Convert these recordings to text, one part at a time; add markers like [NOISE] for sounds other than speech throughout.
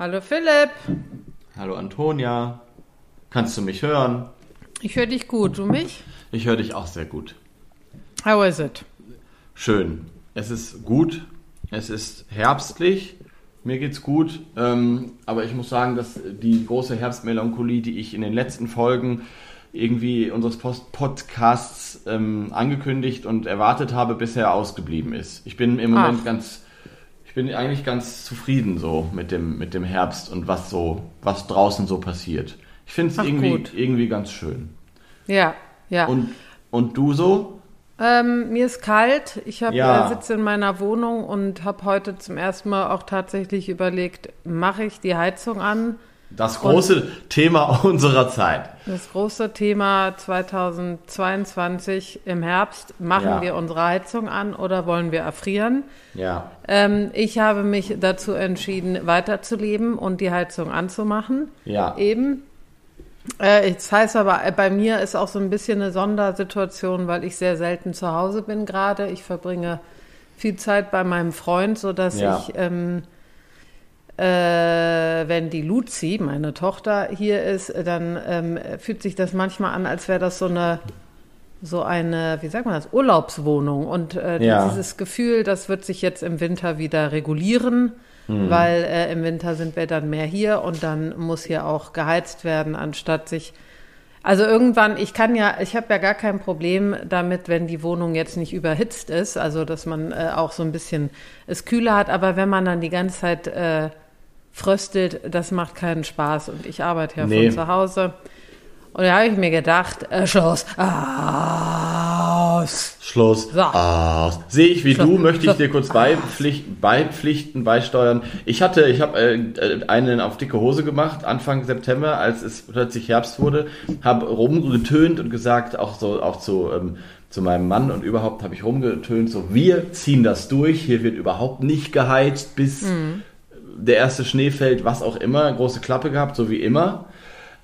Hallo Philipp. Hallo Antonia. Kannst du mich hören? Ich höre dich gut. Du mich? Ich höre dich auch sehr gut. How is it? Schön. Es ist gut. Es ist herbstlich. Mir geht's gut. Ähm, aber ich muss sagen, dass die große Herbstmelancholie, die ich in den letzten Folgen irgendwie unseres Post Podcasts ähm, angekündigt und erwartet habe, bisher ausgeblieben ist. Ich bin im Moment Ach. ganz, ich bin eigentlich ganz zufrieden so mit dem, mit dem Herbst und was so, was draußen so passiert. Ich finde es irgendwie, irgendwie ganz schön. Ja, ja. Und, und du so? Ähm, mir ist kalt. Ich hab, ja. äh, sitze in meiner Wohnung und habe heute zum ersten Mal auch tatsächlich überlegt, mache ich die Heizung an? Das große und Thema [LAUGHS] unserer Zeit. Das große Thema 2022 im Herbst. Machen ja. wir unsere Heizung an oder wollen wir erfrieren? Ja. Ähm, ich habe mich dazu entschieden, weiterzuleben und die Heizung anzumachen. Ja. Eben. Äh, das heißt aber, äh, bei mir ist auch so ein bisschen eine Sondersituation, weil ich sehr selten zu Hause bin gerade. Ich verbringe viel Zeit bei meinem Freund, sodass ja. ich... Ähm, äh, wenn die Luzi, meine Tochter, hier ist, dann ähm, fühlt sich das manchmal an, als wäre das so eine so eine, wie sagt man das, Urlaubswohnung. Und äh, ja. dieses Gefühl, das wird sich jetzt im Winter wieder regulieren, hm. weil äh, im Winter sind wir dann mehr hier und dann muss hier auch geheizt werden, anstatt sich. Also irgendwann, ich kann ja, ich habe ja gar kein Problem damit, wenn die Wohnung jetzt nicht überhitzt ist, also dass man äh, auch so ein bisschen es kühler hat, aber wenn man dann die ganze Zeit äh, fröstelt, das macht keinen Spaß. Und ich arbeite ja nee. von zu Hause. Und da habe ich mir gedacht, äh, Schluss aus. Schluss so. aus. Sehe ich wie Schluss. du, möchte ich dir kurz beipflicht, beipflichten, beisteuern. Ich hatte, ich habe äh, einen auf dicke Hose gemacht, Anfang September, als es plötzlich Herbst wurde, habe rumgetönt und gesagt, auch so, auch zu, ähm, zu meinem Mann und überhaupt habe ich rumgetönt, so, wir ziehen das durch, hier wird überhaupt nicht geheizt bis mhm der erste Schnee fällt, was auch immer, große Klappe gehabt, so wie immer.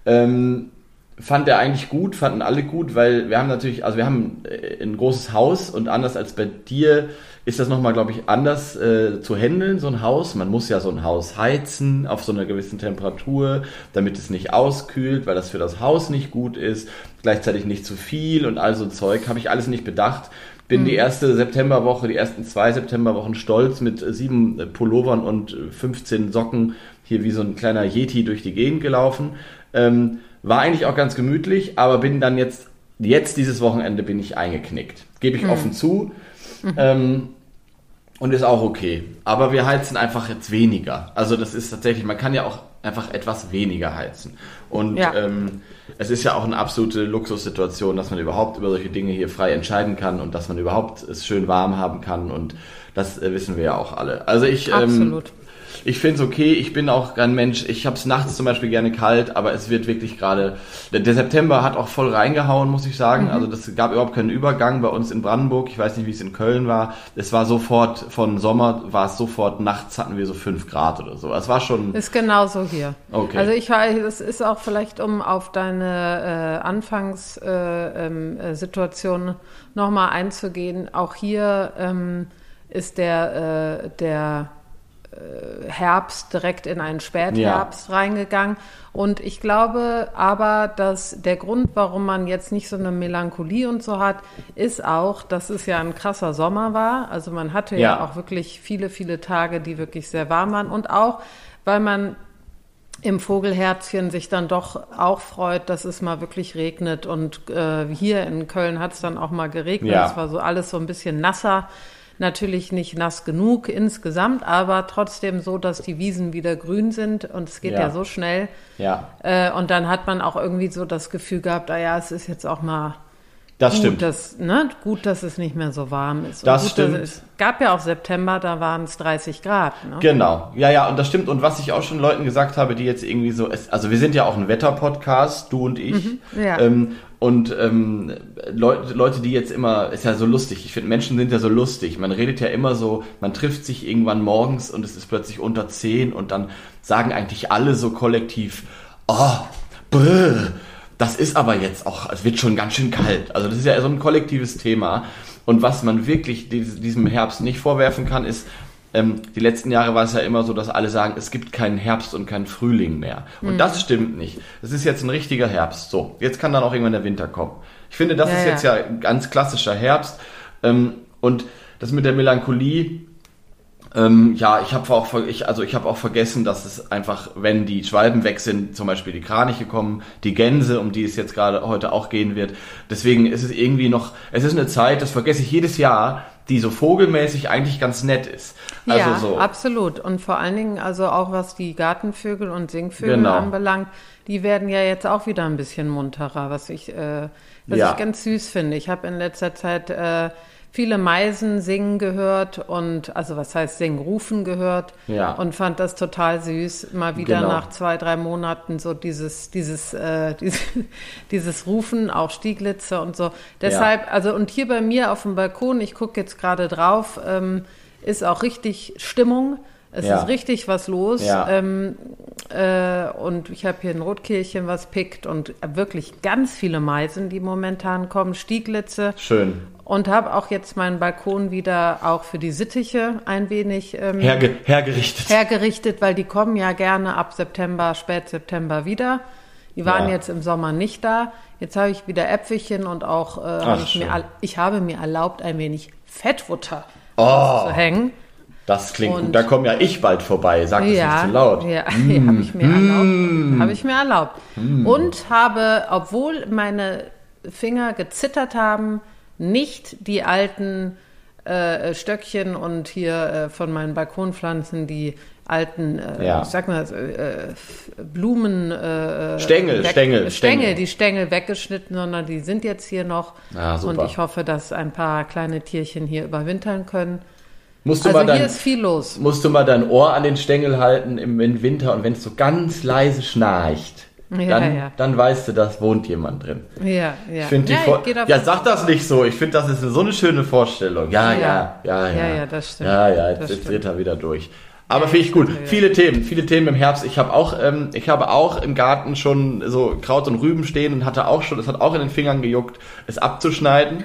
Ähm, fand er eigentlich gut, fanden alle gut, weil wir haben natürlich, also wir haben äh, ein großes Haus und anders als bei dir ist das nochmal, glaube ich, anders äh, zu handeln, so ein Haus. Man muss ja so ein Haus heizen auf so einer gewissen Temperatur, damit es nicht auskühlt, weil das für das Haus nicht gut ist, gleichzeitig nicht zu viel und all so Zeug, habe ich alles nicht bedacht. Bin mhm. die erste Septemberwoche, die ersten zwei Septemberwochen stolz mit sieben Pullovern und 15 Socken hier wie so ein kleiner Yeti durch die Gegend gelaufen. Ähm, war eigentlich auch ganz gemütlich, aber bin dann jetzt, jetzt dieses Wochenende bin ich eingeknickt. Gebe ich mhm. offen zu. Mhm. Ähm, und ist auch okay. Aber wir heizen einfach jetzt weniger. Also das ist tatsächlich, man kann ja auch einfach etwas weniger heizen. Und ja. ähm, es ist ja auch eine absolute Luxussituation, dass man überhaupt über solche Dinge hier frei entscheiden kann und dass man überhaupt es schön warm haben kann. Und das äh, wissen wir ja auch alle. Also ich ähm, ich finde es okay. Ich bin auch ein Mensch. Ich habe es nachts zum Beispiel gerne kalt, aber es wird wirklich gerade. Der, September hat auch voll reingehauen, muss ich sagen. Mhm. Also das gab überhaupt keinen Übergang bei uns in Brandenburg. Ich weiß nicht, wie es in Köln war. Es war sofort von Sommer war es sofort nachts hatten wir so fünf Grad oder so. Es war schon. Ist genauso hier. Okay. Also ich war, das ist auch vielleicht um auf deine äh, Anfangssituation äh, ähm, nochmal einzugehen. Auch hier ähm, ist der äh, der äh, Herbst direkt in einen Spätherbst ja. reingegangen. Und ich glaube aber, dass der Grund, warum man jetzt nicht so eine Melancholie und so hat, ist auch, dass es ja ein krasser Sommer war. Also man hatte ja, ja auch wirklich viele, viele Tage, die wirklich sehr warm waren. Und auch, weil man im Vogelherzchen sich dann doch auch freut, dass es mal wirklich regnet. Und äh, hier in Köln hat es dann auch mal geregnet. Ja. Es war so alles so ein bisschen nasser. Natürlich nicht nass genug insgesamt, aber trotzdem so, dass die Wiesen wieder grün sind und es geht ja, ja so schnell. Ja. Äh, und dann hat man auch irgendwie so das Gefühl gehabt, ah ja, es ist jetzt auch mal das gut, stimmt. Dass, ne, gut, dass es nicht mehr so warm ist. Und das gut, stimmt. es gab ja auch September, da waren es 30 Grad. Ne? Genau, ja, ja, und das stimmt. Und was ich auch schon Leuten gesagt habe, die jetzt irgendwie so, also wir sind ja auch ein Wetterpodcast, du und ich. Mhm, ja. ähm, und ähm, Leute, Leute, die jetzt immer, ist ja so lustig, ich finde, Menschen sind ja so lustig. Man redet ja immer so, man trifft sich irgendwann morgens und es ist plötzlich unter 10 und dann sagen eigentlich alle so kollektiv, oh, brr, das ist aber jetzt auch, es wird schon ganz schön kalt. Also das ist ja so ein kollektives Thema. Und was man wirklich diesem Herbst nicht vorwerfen kann, ist, ähm, die letzten Jahre war es ja immer so, dass alle sagen, es gibt keinen Herbst und keinen Frühling mehr. Und mhm. das stimmt nicht. Es ist jetzt ein richtiger Herbst. So, jetzt kann dann auch irgendwann der Winter kommen. Ich finde, das ja, ist ja. jetzt ja ganz klassischer Herbst. Ähm, und das mit der Melancholie, ähm, ja, ich habe auch, ich, also ich habe auch vergessen, dass es einfach, wenn die Schwalben weg sind, zum Beispiel die Kraniche kommen, die Gänse, um die es jetzt gerade heute auch gehen wird. Deswegen ist es irgendwie noch, es ist eine Zeit, das vergesse ich jedes Jahr, die so vogelmäßig eigentlich ganz nett ist. Also ja, so. absolut. Und vor allen Dingen, also auch was die Gartenvögel und Singvögel genau. anbelangt, die werden ja jetzt auch wieder ein bisschen munterer, was ich, äh, was ja. ich ganz süß finde. Ich habe in letzter Zeit äh, viele Meisen singen gehört und also was heißt singen, rufen gehört ja. und fand das total süß, mal wieder genau. nach zwei, drei Monaten so dieses, dieses, äh, [LAUGHS] dieses, dieses Rufen, auch Stieglitze und so. Deshalb, ja. also und hier bei mir auf dem Balkon, ich gucke jetzt gerade drauf, ähm, ist auch richtig Stimmung. Es ja. ist richtig was los. Ja. Ähm, äh, und ich habe hier ein Rotkehlchen, was pickt und wirklich ganz viele Meisen, die momentan kommen, Stieglitze. Schön und habe auch jetzt meinen Balkon wieder auch für die Sittiche ein wenig ähm, Herge hergerichtet. Hergerichtet, weil die kommen ja gerne ab September, spät September wieder. Die waren ja. jetzt im Sommer nicht da. Jetzt habe ich wieder Äpfelchen und auch äh, Ach, ich, mir, ich habe mir erlaubt, ein wenig Fettfutter oh, zu hängen. Das klingt und, gut. Da komme ja ich bald vorbei. Sag das ja, nicht zu laut. Ja, [LAUGHS] mm, habe ich mir mm, erlaubt. Habe ich mir erlaubt. Mm. Und habe, obwohl meine Finger gezittert haben, nicht die alten äh, Stöckchen und hier äh, von meinen Balkonpflanzen die alten, äh, ja. ich sag mal, äh, Blumen. Äh, Stängel, weg, Stängel, Stängel, die Stängel weggeschnitten, sondern die sind jetzt hier noch. Ah, und ich hoffe, dass ein paar kleine Tierchen hier überwintern können. Musst du also mal dein, hier ist viel los. Musst du mal dein Ohr an den Stängel halten im, im Winter und wenn es so ganz leise schnarcht ja, dann, ja. dann weißt du, da wohnt jemand drin. Ja, ja. Ich die ja, ich ja, sag das nicht so. Ich finde, das ist so eine schöne Vorstellung. Ja, ja, ja, ja. Ja, ja, das stimmt. Ja, ja, jetzt, jetzt dreht er wieder durch. Aber finde ich gut. Viele Themen, viele Themen im Herbst. Ich habe auch, ähm, ich habe auch im Garten schon so Kraut und Rüben stehen und hatte auch schon, es hat auch in den Fingern gejuckt, es abzuschneiden.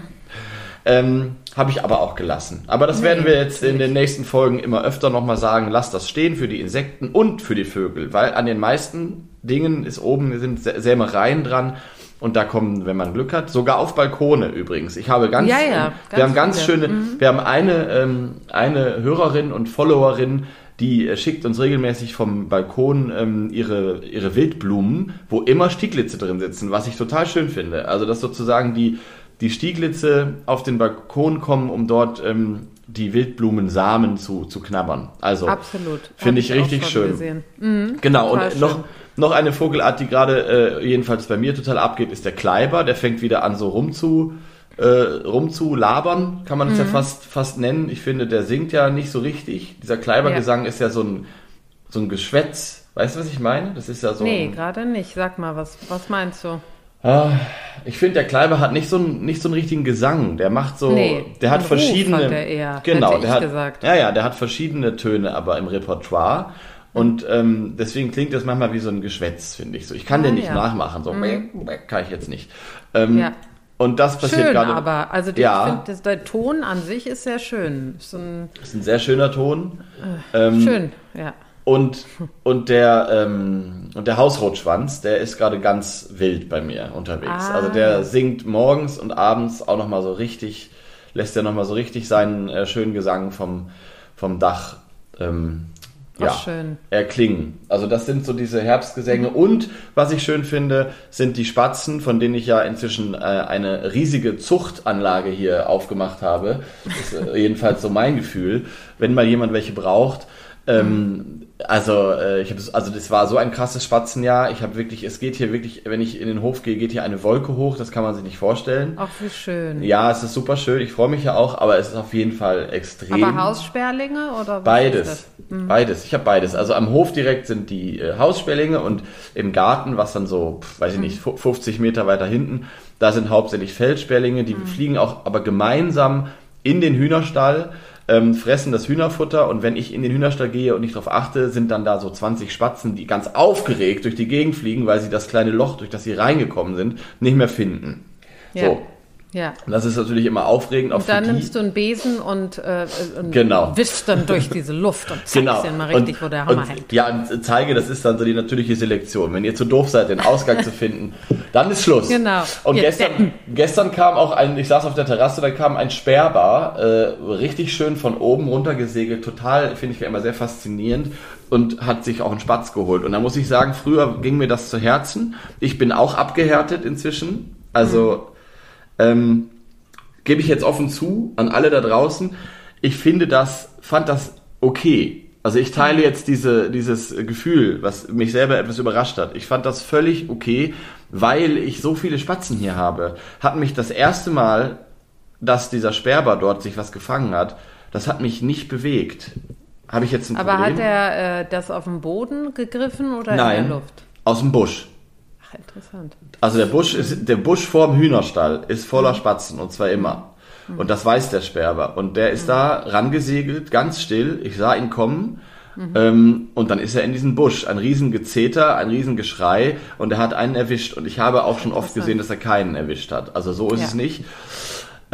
Ähm, habe ich aber auch gelassen. Aber das nee, werden wir jetzt in den nächsten Folgen immer öfter nochmal sagen. Lass das stehen für die Insekten und für die Vögel, weil an den meisten Dingen ist oben sind Sämereien dran. Und da kommen, wenn man Glück hat, sogar auf Balkone übrigens. Ich habe ganz, ja, ja, ähm, wir haben ganz viele. schöne, mhm. wir haben eine, ähm, eine Hörerin und Followerin, die äh, schickt uns regelmäßig vom Balkon ähm, ihre, ihre Wildblumen, wo immer Stieglitze drin sitzen, was ich total schön finde. Also, dass sozusagen die, die Stieglitze auf den Balkon kommen, um dort ähm, die Wildblumensamen zu, zu knabbern. Also, finde ich, ich richtig schön. Mhm, genau, und noch, schön noch eine Vogelart, die gerade äh, jedenfalls bei mir total abgeht, ist der Kleiber. Der fängt wieder an so rumzu, äh, rumzulabern, kann man es mhm. ja fast, fast nennen. Ich finde, der singt ja nicht so richtig. Dieser Kleibergesang ja. ist ja so ein, so ein Geschwätz. Weißt du, was ich meine? Das ist ja so. Nee, gerade nicht. Sag mal, was, was meinst du? Ah, ich finde, der Kleiber hat nicht so, einen, nicht so einen richtigen Gesang. Der macht so, nee, der hat verschiedene. Ruf hat der eher, genau, der hat, gesagt. ja, ja, der hat verschiedene Töne, aber im Repertoire. Und ähm, deswegen klingt das manchmal wie so ein Geschwätz, finde ich so. Ich kann ah, den nicht ja. nachmachen, so mhm. kann ich jetzt nicht. Ähm, ja. Und das passiert schön, gerade. aber also die, ja. ich finde, der Ton an sich ist sehr schön. Ist ein, ist ein sehr schöner Ton. Äh, ähm, schön, ja. Und, und, der, ähm, und der Hausrotschwanz, der ist gerade ganz wild bei mir unterwegs. Ah. Also der singt morgens und abends auch nochmal so richtig, lässt ja nochmal so richtig seinen äh, schönen Gesang vom, vom Dach ähm, ja, schön. erklingen. Also das sind so diese Herbstgesänge. Und was ich schön finde, sind die Spatzen, von denen ich ja inzwischen äh, eine riesige Zuchtanlage hier aufgemacht habe. Das ist äh, jedenfalls so mein Gefühl. Wenn mal jemand welche braucht, ähm, also, äh, ich habe also das war so ein krasses Spatzenjahr. Ich habe wirklich, es geht hier wirklich, wenn ich in den Hof gehe, geht hier eine Wolke hoch. Das kann man sich nicht vorstellen. Ach, wie schön. Ja, es ist super schön. Ich freue mich ja auch, aber es ist auf jeden Fall extrem. Aber Haussperlinge oder beides? Mhm. Beides. Ich habe beides. Also am Hof direkt sind die äh, Haussperlinge und im Garten, was dann so, pf, weiß ich mhm. nicht, 50 Meter weiter hinten, da sind hauptsächlich Feldsperlinge. Die mhm. fliegen auch, aber gemeinsam in den Hühnerstall ähm, fressen das Hühnerfutter und wenn ich in den Hühnerstall gehe und nicht darauf achte, sind dann da so 20 Spatzen, die ganz aufgeregt durch die Gegend fliegen, weil sie das kleine Loch, durch das sie reingekommen sind, nicht mehr finden. Ja. So. Ja. Das ist natürlich immer aufregend. Und dann nimmst du einen Besen und, äh, und genau. wischst dann durch diese Luft und zeigst genau. dir mal richtig, und, wo der Hammer und, hängt. Ja, und zeige, das ist dann so die natürliche Selektion. Wenn ihr zu doof seid, den Ausgang zu finden, [LAUGHS] dann ist Schluss. Genau. Und gestern, gestern kam auch ein, ich saß auf der Terrasse, da kam ein Sperrbar, äh, richtig schön von oben runter gesegelt, total, finde ich immer sehr faszinierend und hat sich auch einen Spatz geholt. Und da muss ich sagen, früher ging mir das zu Herzen. Ich bin auch abgehärtet inzwischen. Also, Mhm. Ähm, gebe ich jetzt offen zu an alle da draußen. Ich finde das, fand das okay. Also ich teile jetzt diese, dieses Gefühl, was mich selber etwas überrascht hat. Ich fand das völlig okay, weil ich so viele Spatzen hier habe. Hat mich das erste Mal, dass dieser Sperber dort sich was gefangen hat, das hat mich nicht bewegt. Habe ich jetzt ein Aber Problem? hat er äh, das auf dem Boden gegriffen oder in Nein, der Luft? aus dem Busch. Ach, interessant. Also der Busch ist, der Busch vorm Hühnerstall ist Mhm. voller Spatzen und zwar immer. Und das weiß der Sperber. Und der ist da rangesegelt, ganz still. Ich sah ihn kommen. Mhm. Ähm, und dann ist er in diesen Busch. Ein riesen Gezeter, ein riesen Geschrei. Und er hat einen erwischt. Und ich habe auch schon oft gesehen, dass er keinen erwischt hat. Also so ist Ja. es nicht.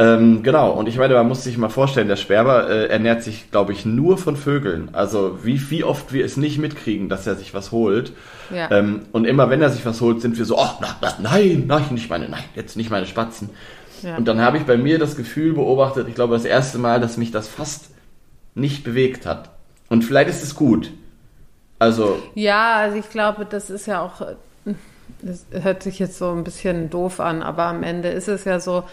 Ähm, genau, und ich meine, man muss sich mal vorstellen, der Sperber äh, ernährt sich, glaube ich, nur von Vögeln. Also wie, wie oft wir es nicht mitkriegen, dass er sich was holt. Ja. Ähm, und immer wenn er sich was holt, sind wir so, oh, na, na, nein, nein, nicht meine, nein, jetzt nicht meine Spatzen. Ja. Und dann habe ich bei mir das Gefühl beobachtet, ich glaube das erste Mal, dass mich das fast nicht bewegt hat. Und vielleicht ist es gut. Also, Ja, also ich glaube, das ist ja auch, äh, das hört sich jetzt so ein bisschen doof an, aber am Ende ist es ja so,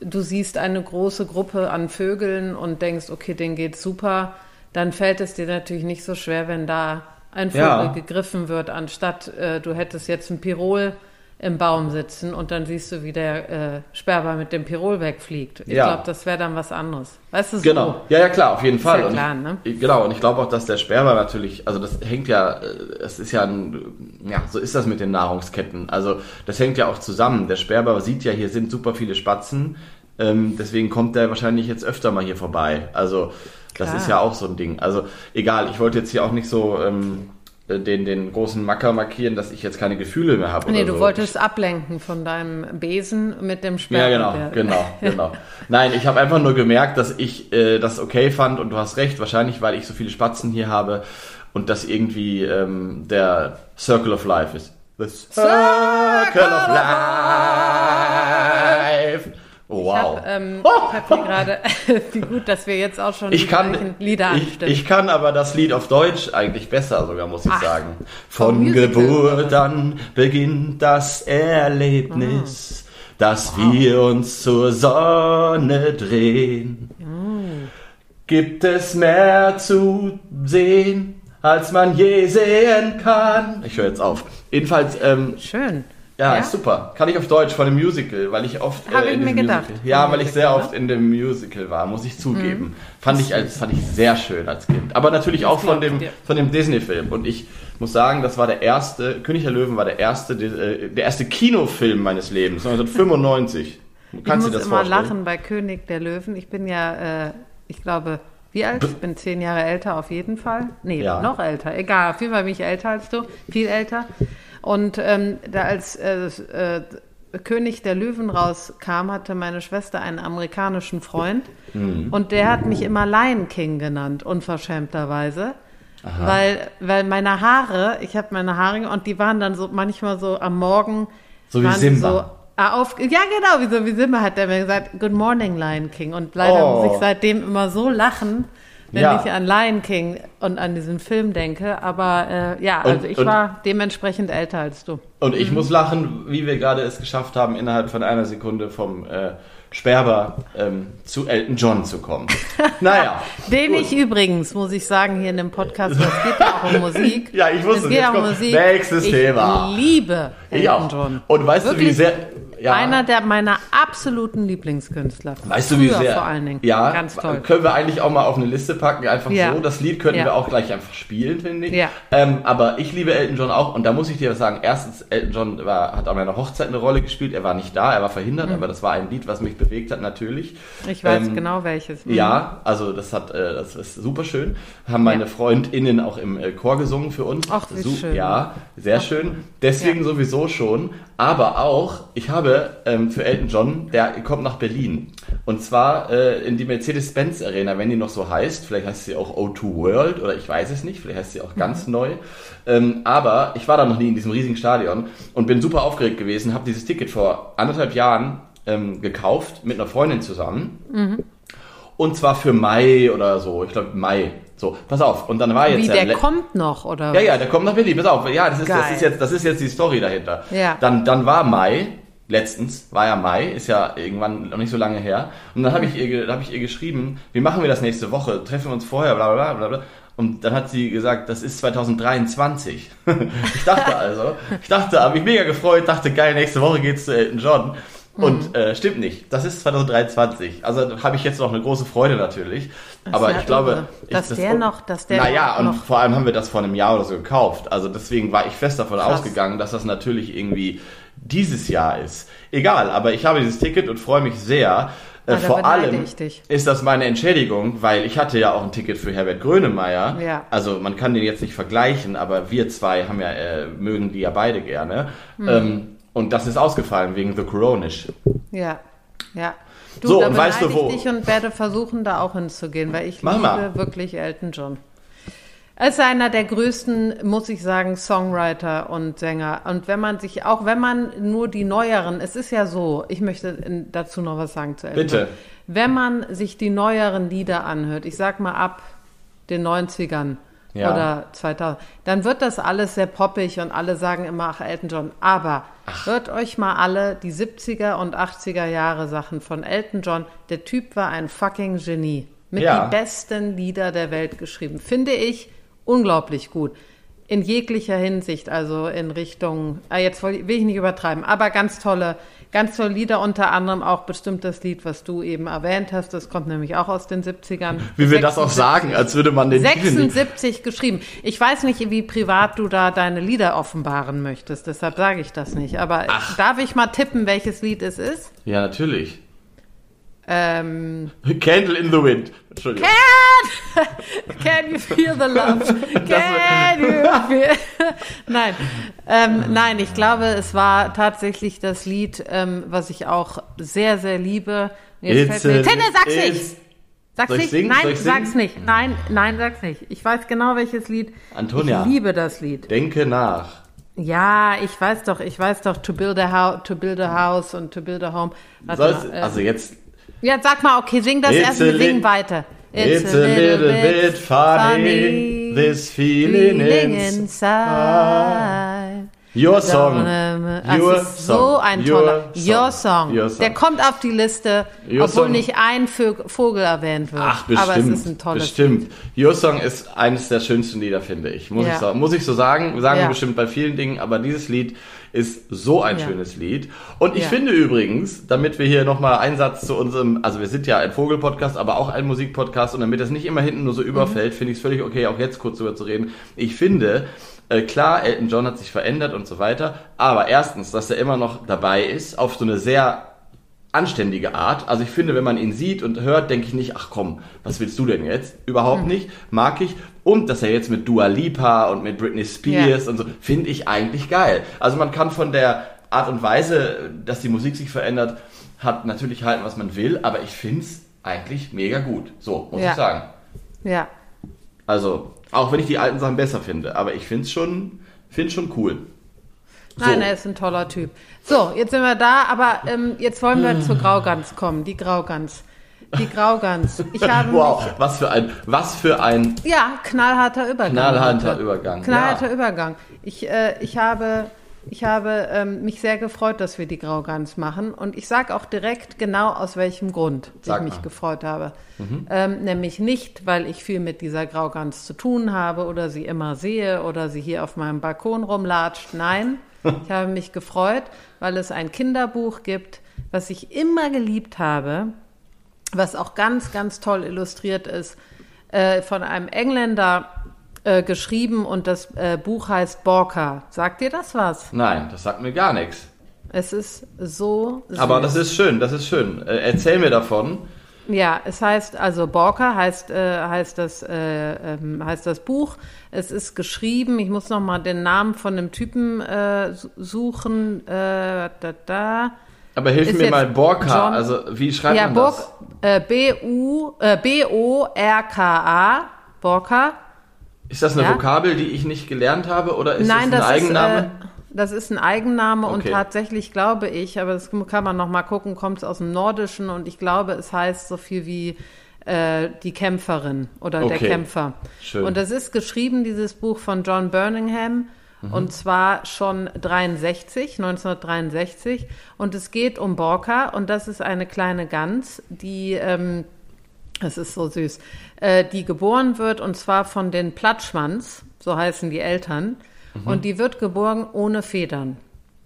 du siehst eine große Gruppe an Vögeln und denkst, okay, denen geht's super, dann fällt es dir natürlich nicht so schwer, wenn da ein Vogel Ja. gegriffen wird, anstatt äh, du hättest jetzt ein Pirol im Baum sitzen und dann siehst du, wie der äh, Sperber mit dem Pirol wegfliegt. Ich Ja. glaube, das wäre dann was anderes. Weißt du, so. Genau, ja, ja, klar, auf jeden Fall. ja klar, ne? ich, genau, und ich glaube auch, dass der Sperber natürlich, also das hängt ja, äh, es ist ja ein, ja, so ist das mit den Nahrungsketten. Also das hängt ja auch zusammen. Der Sperber sieht ja, hier sind super viele Spatzen, ähm, deswegen kommt der wahrscheinlich jetzt öfter mal hier vorbei. Also das Klar. ist ja auch so ein Ding. Also egal, ich wollte jetzt hier auch nicht so ähm, den, den großen Macker markieren, dass ich jetzt keine Gefühle mehr habe. Nee, du so. wolltest ablenken von deinem Besen mit dem Ja, Sperber. genau, der- genau, [LAUGHS] genau. Nein, ich habe einfach nur gemerkt, dass ich äh, das okay fand und du hast recht, wahrscheinlich, weil ich so viele Spatzen hier habe und das irgendwie ähm, der Circle of Life ist. The Circle of Life. Ich Wow. habe ähm, ich hab hier [LAUGHS] gerade, [LAUGHS] wie gut, dass wir jetzt auch schon Ich kann, Lieder ich, anstimmen. ich kann aber das Lied auf Deutsch eigentlich besser sogar, muss ich Ach, sagen. Von Geburt an beginnt das Erlebnis, Ah. dass wir uns zur Sonne drehen. Mm. Gibt es mehr zu sehen, als man je sehen kann? Ich höre jetzt auf. Jedenfalls, ähm, Schön. Ja, Ja? super. Kann ich auf Deutsch von dem Musical, weil ich oft Hab ich in mir diesem gedacht. Musical, ja, weil ich sehr oft in dem Musical war, muss ich zugeben. Fand ich als fand ich sehr schön als Kind. Aber natürlich auch von ich dem dir. von dem Disney Film und ich muss sagen, das war der erste König der Löwen war der erste äh, der erste Kinofilm meines Lebens 1995. Du Ich kannst muss dir das immer vorstellen? lachen bei König der Löwen. Ich bin ja, äh, ich glaube, wie alt? Ich bin zehn Jahre älter auf jeden Fall. Nee, Ja. noch älter. Egal, auf jeden Fall bin ich älter als du. Viel älter. Und ähm, da als äh, äh, König der Löwen rauskam, hatte meine Schwester einen amerikanischen Freund. Mhm. Und der hat mich immer Lion King genannt, unverschämterweise. Weil, weil meine Haare, ich habe meine Haare und die waren dann so manchmal so am Morgen. So wie Simba. Ah, auf, ja, genau, wie, so wie Simba hat der mir gesagt, Good morning, Lion King. Und leider Oh. muss ich seitdem immer so lachen, wenn Ja. ich an Lion King und an diesen Film denke. Aber äh, ja, Und- also ich und- war dementsprechend älter als du. Und Mhm. ich muss lachen, wie wir gerade es geschafft haben, innerhalb von einer Sekunde vom äh, Sperber ähm, zu Elton John zu kommen. [LAUGHS] naja. Den gut. ich übrigens, muss ich sagen, hier in dem Podcast, es geht ja auch um Musik. [LAUGHS] Ja, ich wusste, es geht auch um Musik. nächstes ich Thema. liebe Ich Elton auch. John. Und weißt du, wie Wirklich sehr. Ja, Einer der meiner absoluten Lieblingskünstler. Weißt du, wie sehr. vor allen Dingen. Ja, Ganz toll. können wir eigentlich auch mal auf eine Liste packen, einfach Ja. so. Das Lied könnten Ja. wir auch gleich einfach spielen, finde ich. Ja. Ähm, aber ich liebe Elton John auch und da muss ich dir was sagen. Erstens, Elton John war, hat an meiner Hochzeit eine Rolle gespielt. Er war nicht da, er war verhindert, aber das war ein Lied, was mich bewegt hat, natürlich. Mhm. Ich weiß Ähm, genau welches. Mhm. Ja, also das hat, äh, das ist super schön. Haben meine. FreundInnen auch im äh, Chor gesungen für uns. Ach, wie Su- schön. Ja, sehr schön. Deswegen sowieso schon. Aber auch, ich habe ähm, für Elton John, der kommt nach Berlin. Und zwar äh, in die Mercedes-Benz Arena, wenn die noch so heißt. Vielleicht heißt sie auch O2 World oder ich weiß es nicht. Vielleicht heißt sie auch ganz mhm. neu. Ähm, aber ich war da noch nie in diesem riesigen Stadion und bin super aufgeregt gewesen. Habe dieses Ticket vor anderthalb Jahren ähm, gekauft mit einer Freundin zusammen. Mhm. Und zwar für Mai oder so. Ich glaube Mai. So, pass auf. Und dann war jetzt Wie, der, der kommt noch, oder? Ja, ja, der kommt nach Berlin. Pass auf. Ja, das ist, das ist jetzt, das ist jetzt die Story dahinter. Ja. Dann, dann war Mai. Letztens war ja Mai, ist ja irgendwann noch nicht so lange her. Und dann habe ich, ihr, hab ich ihr geschrieben, wie machen wir das nächste Woche? Treffen wir uns vorher, bla bla bla bla. Und dann hat sie gesagt, das ist 2023. [LAUGHS] ich dachte also, ich dachte, habe mich mega gefreut, dachte, geil, nächste Woche geht's zu Elton John. Und mhm. äh, stimmt nicht. Das ist 2023. Also habe ich jetzt noch eine große Freude natürlich. Das aber ich glaube, dass ich, der das, noch, dass der naja und vor allem haben wir das vor einem Jahr oder so gekauft. Also deswegen war ich fest davon Krass. ausgegangen, dass das natürlich irgendwie dieses Jahr ist. Egal, aber ich habe dieses Ticket und freue mich sehr. Äh, ah, vor allem ist das meine Entschädigung, weil ich hatte ja auch ein Ticket für Herbert Grönemeyer. Ja. Also man kann den jetzt nicht vergleichen, aber wir zwei haben ja äh, mögen die ja beide gerne. Hm. Ähm, und das ist ausgefallen wegen The Coronish. Ja, ja. Du, so, und weißt du wo? Ich und werde versuchen, da auch hinzugehen, weil ich Mach liebe mal. wirklich Elton John. Er ist einer der größten, muss ich sagen, Songwriter und Sänger. Und wenn man sich, auch wenn man nur die neueren, es ist ja so, ich möchte dazu noch was sagen zu Elton. Bitte. Wenn man sich die neueren Lieder anhört, ich sag mal ab den 90ern, ja. oder 2000, dann wird das alles sehr poppig und alle sagen immer, ach, Elton John. Aber ach. hört euch mal alle die 70er und 80er Jahre Sachen von Elton John. Der Typ war ein fucking Genie. Mit ja. die besten Lieder der Welt geschrieben. Finde ich unglaublich gut. In jeglicher Hinsicht, also in Richtung, äh, jetzt will ich nicht übertreiben, aber ganz tolle Ganz tolle Lieder, unter anderem auch bestimmt das Lied, was du eben erwähnt hast. Das kommt nämlich auch aus den 70ern. Wie wir das auch sagen, als würde man den 76 geschrieben. Ich weiß nicht, wie privat du da deine Lieder offenbaren möchtest, deshalb sage ich das nicht. Aber Ach. darf ich mal tippen, welches Lied es ist? Ja, natürlich. Ähm, Candle in the Wind. Entschuldigung. Can, [LAUGHS] can you feel the love? Can you feel? [LAUGHS] nein, ähm, nein, ich glaube, es war tatsächlich das Lied, ähm, was ich auch sehr, sehr liebe. Jetzt fällt mir, Tenne, sag's nicht! Sag's nicht, singen? nein, sag's nicht. Nein, nein, sag's nicht. Ich weiß genau, welches Lied. Antonia. Ich liebe das Lied. Denke nach. Ja, ich weiß doch, ich weiß doch, to build a house, to build a house und to build a home. Also, Soll's, also jetzt ja, sag mal, okay, sing das erst und sing weiter. It's, it's a, little, little bit funny, funny, this feeling, feeling inside. Your Song. Your song. So ein toller. Your song. Your song. Der kommt auf die Liste, Your obwohl song. nicht ein Vogel erwähnt wird. Ach, bestimmt. Aber es ist ein tolles Bestimmt. Lied. Your Song ist eines der schönsten Lieder, finde ich. Muss, ja. ich, sagen. Muss ich so sagen. Sagen ja. wir bestimmt bei vielen Dingen, aber dieses Lied ist so ein ja. schönes Lied. Und ich finde übrigens, damit wir hier nochmal einen Satz zu unserem, also wir sind ja ein Vogelpodcast, aber auch ein Musikpodcast und damit das nicht immer hinten nur so überfällt, mhm. finde ich es völlig okay, auch jetzt kurz drüber zu reden. Ich finde, äh, klar, Elton John hat sich verändert und so weiter, aber erstens, dass er immer noch dabei ist, auf so eine sehr anständige Art. Also ich finde, wenn man ihn sieht und hört, denke ich nicht, ach komm, was willst du denn jetzt? Überhaupt mhm. nicht, mag ich. Und dass er jetzt mit Dua Lipa und mit Britney Spears yeah. und so, finde ich eigentlich geil. Also man kann von der Art und Weise, dass die Musik sich verändert, hat natürlich halten, was man will, aber ich finde es eigentlich mega gut. So, muss ja. ich sagen. Ja. Also, auch wenn ich die alten Sachen besser finde, aber ich finde es schon, find's schon cool. Nein, so. er ist ein toller Typ. So, jetzt sind wir da, aber ähm, jetzt wollen wir zur Graugans kommen. Die Graugans. Die Graugans. Ich [LAUGHS] habe wow, was für ein, was für ein. Ja, knallharter Übergang. Knallharter. Übergang. Knallharter ja. Übergang. Ich, äh, ich habe ich habe ähm, mich sehr gefreut, dass wir die Graugans machen. Und ich sage auch direkt genau, aus welchem Grund Sag ich mich mal. gefreut habe. Mhm. Ähm, nämlich nicht, weil ich viel mit dieser Graugans zu tun habe oder sie immer sehe oder sie hier auf meinem Balkon rumlatscht. Nein, [LAUGHS] ich habe mich gefreut, weil es ein Kinderbuch gibt, was ich immer geliebt habe, was auch ganz, ganz toll illustriert ist, äh, von einem Engländer, äh, geschrieben und das äh, Buch heißt Borka. Sagt dir das was? Nein, das sagt mir gar nichts. Es ist so. Süß. Aber das ist schön, das ist schön. Äh, erzähl mir davon. Ja, es heißt also Borka heißt äh, heißt das äh, ähm, heißt das Buch. Es ist geschrieben. Ich muss noch mal den Namen von dem Typen äh, suchen. Äh, da, da. Aber hilf Ist mir mal Borka, John- also wie schreibt Ja, man Burg, das? äh, B-U, äh, B-O-R-K-A, Borka. Ist das eine Ja. Vokabel, die ich nicht gelernt habe oder ist Nein, das das ein Eigenname? ist, äh, das ist ein Eigenname und Okay. tatsächlich glaube ich, aber das kann man noch mal gucken, kommt es aus dem Nordischen und ich glaube, es heißt so viel wie äh, die Kämpferin oder der Okay. Kämpfer. Schön. Und das ist geschrieben, dieses Buch von John Birmingham. Mhm. Und zwar schon 63, 1963. Und es geht um Borka. Und das ist eine kleine Gans, die, ähm, das ist so süß, äh, die geboren wird und zwar von den Platschmanns, so heißen die Eltern. Mhm. Und die wird geboren ohne Federn.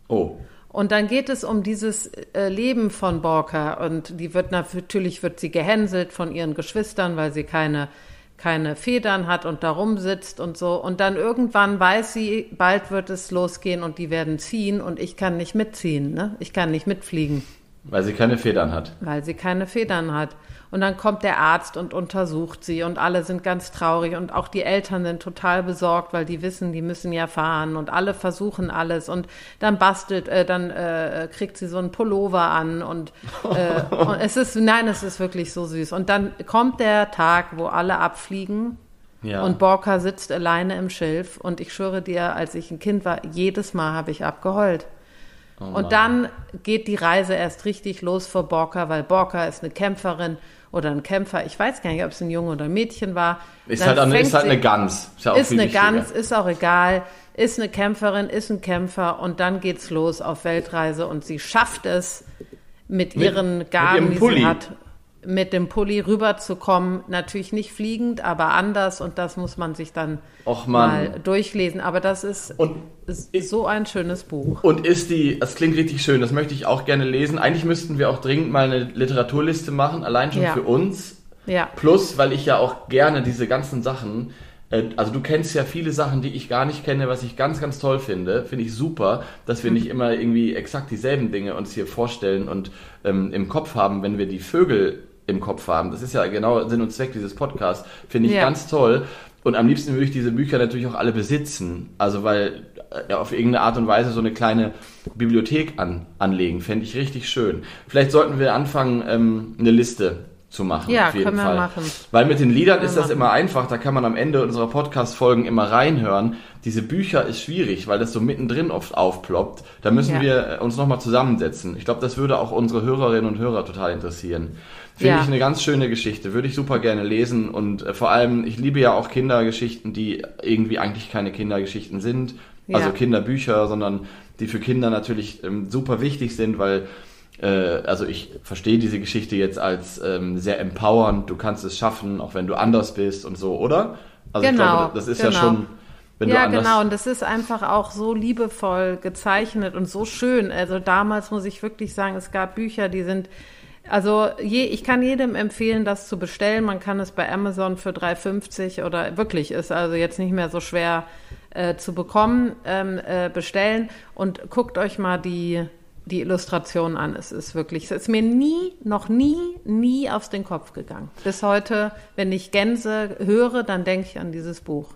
Oh, Und dann geht es um dieses äh, Leben von Borka und die wird natürlich wird sie gehänselt von ihren Geschwistern, weil sie keine keine Federn hat und da rumsitzt und so und dann irgendwann weiß sie, bald wird es losgehen und die werden ziehen und ich kann nicht mitziehen, ne? Ich kann nicht mitfliegen, weil sie keine Federn hat. weil sie keine Federn hat. Und dann kommt der Arzt und untersucht sie und alle sind ganz traurig und auch die Eltern sind total besorgt, weil die wissen, die müssen ja fahren und alle versuchen alles und dann bastelt, äh, dann äh, kriegt sie so einen Pullover an und, äh, [LAUGHS] und es ist, nein, es ist wirklich so süß. Und dann kommt der Tag, wo alle abfliegen Ja. und Borka sitzt alleine im Schilf und ich schwöre dir, als ich ein Kind war, jedes Mal habe ich abgeheult. Oh und dann geht die Reise erst richtig los für Borka, weil Borka ist eine Kämpferin oder ein Kämpfer. Ich weiß gar nicht, ob es ein Junge oder ein Mädchen war. ist halt, eine, ist halt eine Gans. Ist, ja auch ist eine wichtiger. Gans, ist auch egal, ist eine Kämpferin, ist ein Kämpfer und dann geht's los auf Weltreise und sie schafft es mit, ihren mit Gaben, ihrem die sie hat, mit dem Pulli rüberzukommen. Natürlich nicht fliegend, aber anders und das muss man sich dann mal durchlesen. Aber das ist, Und ist so ein schönes Buch. Und ist die, das klingt richtig schön, das möchte ich auch gerne lesen. Eigentlich müssten wir auch dringend mal eine Literaturliste machen, allein schon Ja. für uns. Ja. Plus, weil ich ja auch gerne diese ganzen Sachen, äh, also du kennst ja viele Sachen, die ich gar nicht kenne, was ich ganz, ganz toll finde. Finde ich super, dass Mhm. wir nicht immer irgendwie exakt dieselben Dinge uns hier vorstellen und ähm, im Kopf haben, wenn wir die Vögel im Kopf haben. Das ist ja genau Sinn und Zweck dieses Podcasts. Finde ich Ja. ganz toll. Und am liebsten würde ich diese Bücher natürlich auch alle besitzen. Also weil äh, auf irgendeine Art und Weise so eine kleine Bibliothek an, anlegen. Fände ich richtig schön. Vielleicht sollten wir anfangen, ähm, eine Liste zu machen. Ja, auf jeden können wir Fall. machen. Weil mit den Liedern ist das machen. immer einfach. Da kann man am Ende unserer Podcast-Folgen immer reinhören. Diese Bücher ist schwierig, weil das so mittendrin oft aufploppt. Da müssen Ja. wir äh, uns nochmal zusammensetzen. Ich glaube, das würde auch unsere Hörerinnen und Hörer total interessieren. Finde Ja. ich eine ganz schöne Geschichte. Würde ich super gerne lesen. Und äh, vor allem, ich liebe ja auch Kindergeschichten, die irgendwie eigentlich keine Kindergeschichten sind. Also Ja. Kinderbücher, sondern die für Kinder natürlich ähm, super wichtig sind, weil äh, also ich verstehe diese Geschichte jetzt als ähm, sehr empowernd. Du kannst es schaffen, auch wenn du anders bist und so, oder? Also ich Genau, glaube, das ist ja genau. schon, wenn ja, du anders. genau. Und das ist einfach auch so liebevoll gezeichnet und so schön. Also damals muss ich wirklich sagen, es gab Bücher, die sind, also je, ich kann jedem empfehlen, das zu bestellen. Man kann es bei Amazon für 3,50 oder wirklich ist also jetzt nicht mehr so schwer äh, zu bekommen, ähm, äh, bestellen. Und guckt euch mal die die Illustration an. Es ist wirklich, es ist mir nie, noch nie, nie aus den Kopf gegangen. Bis heute, wenn ich Gänse höre, dann denke ich an dieses Buch.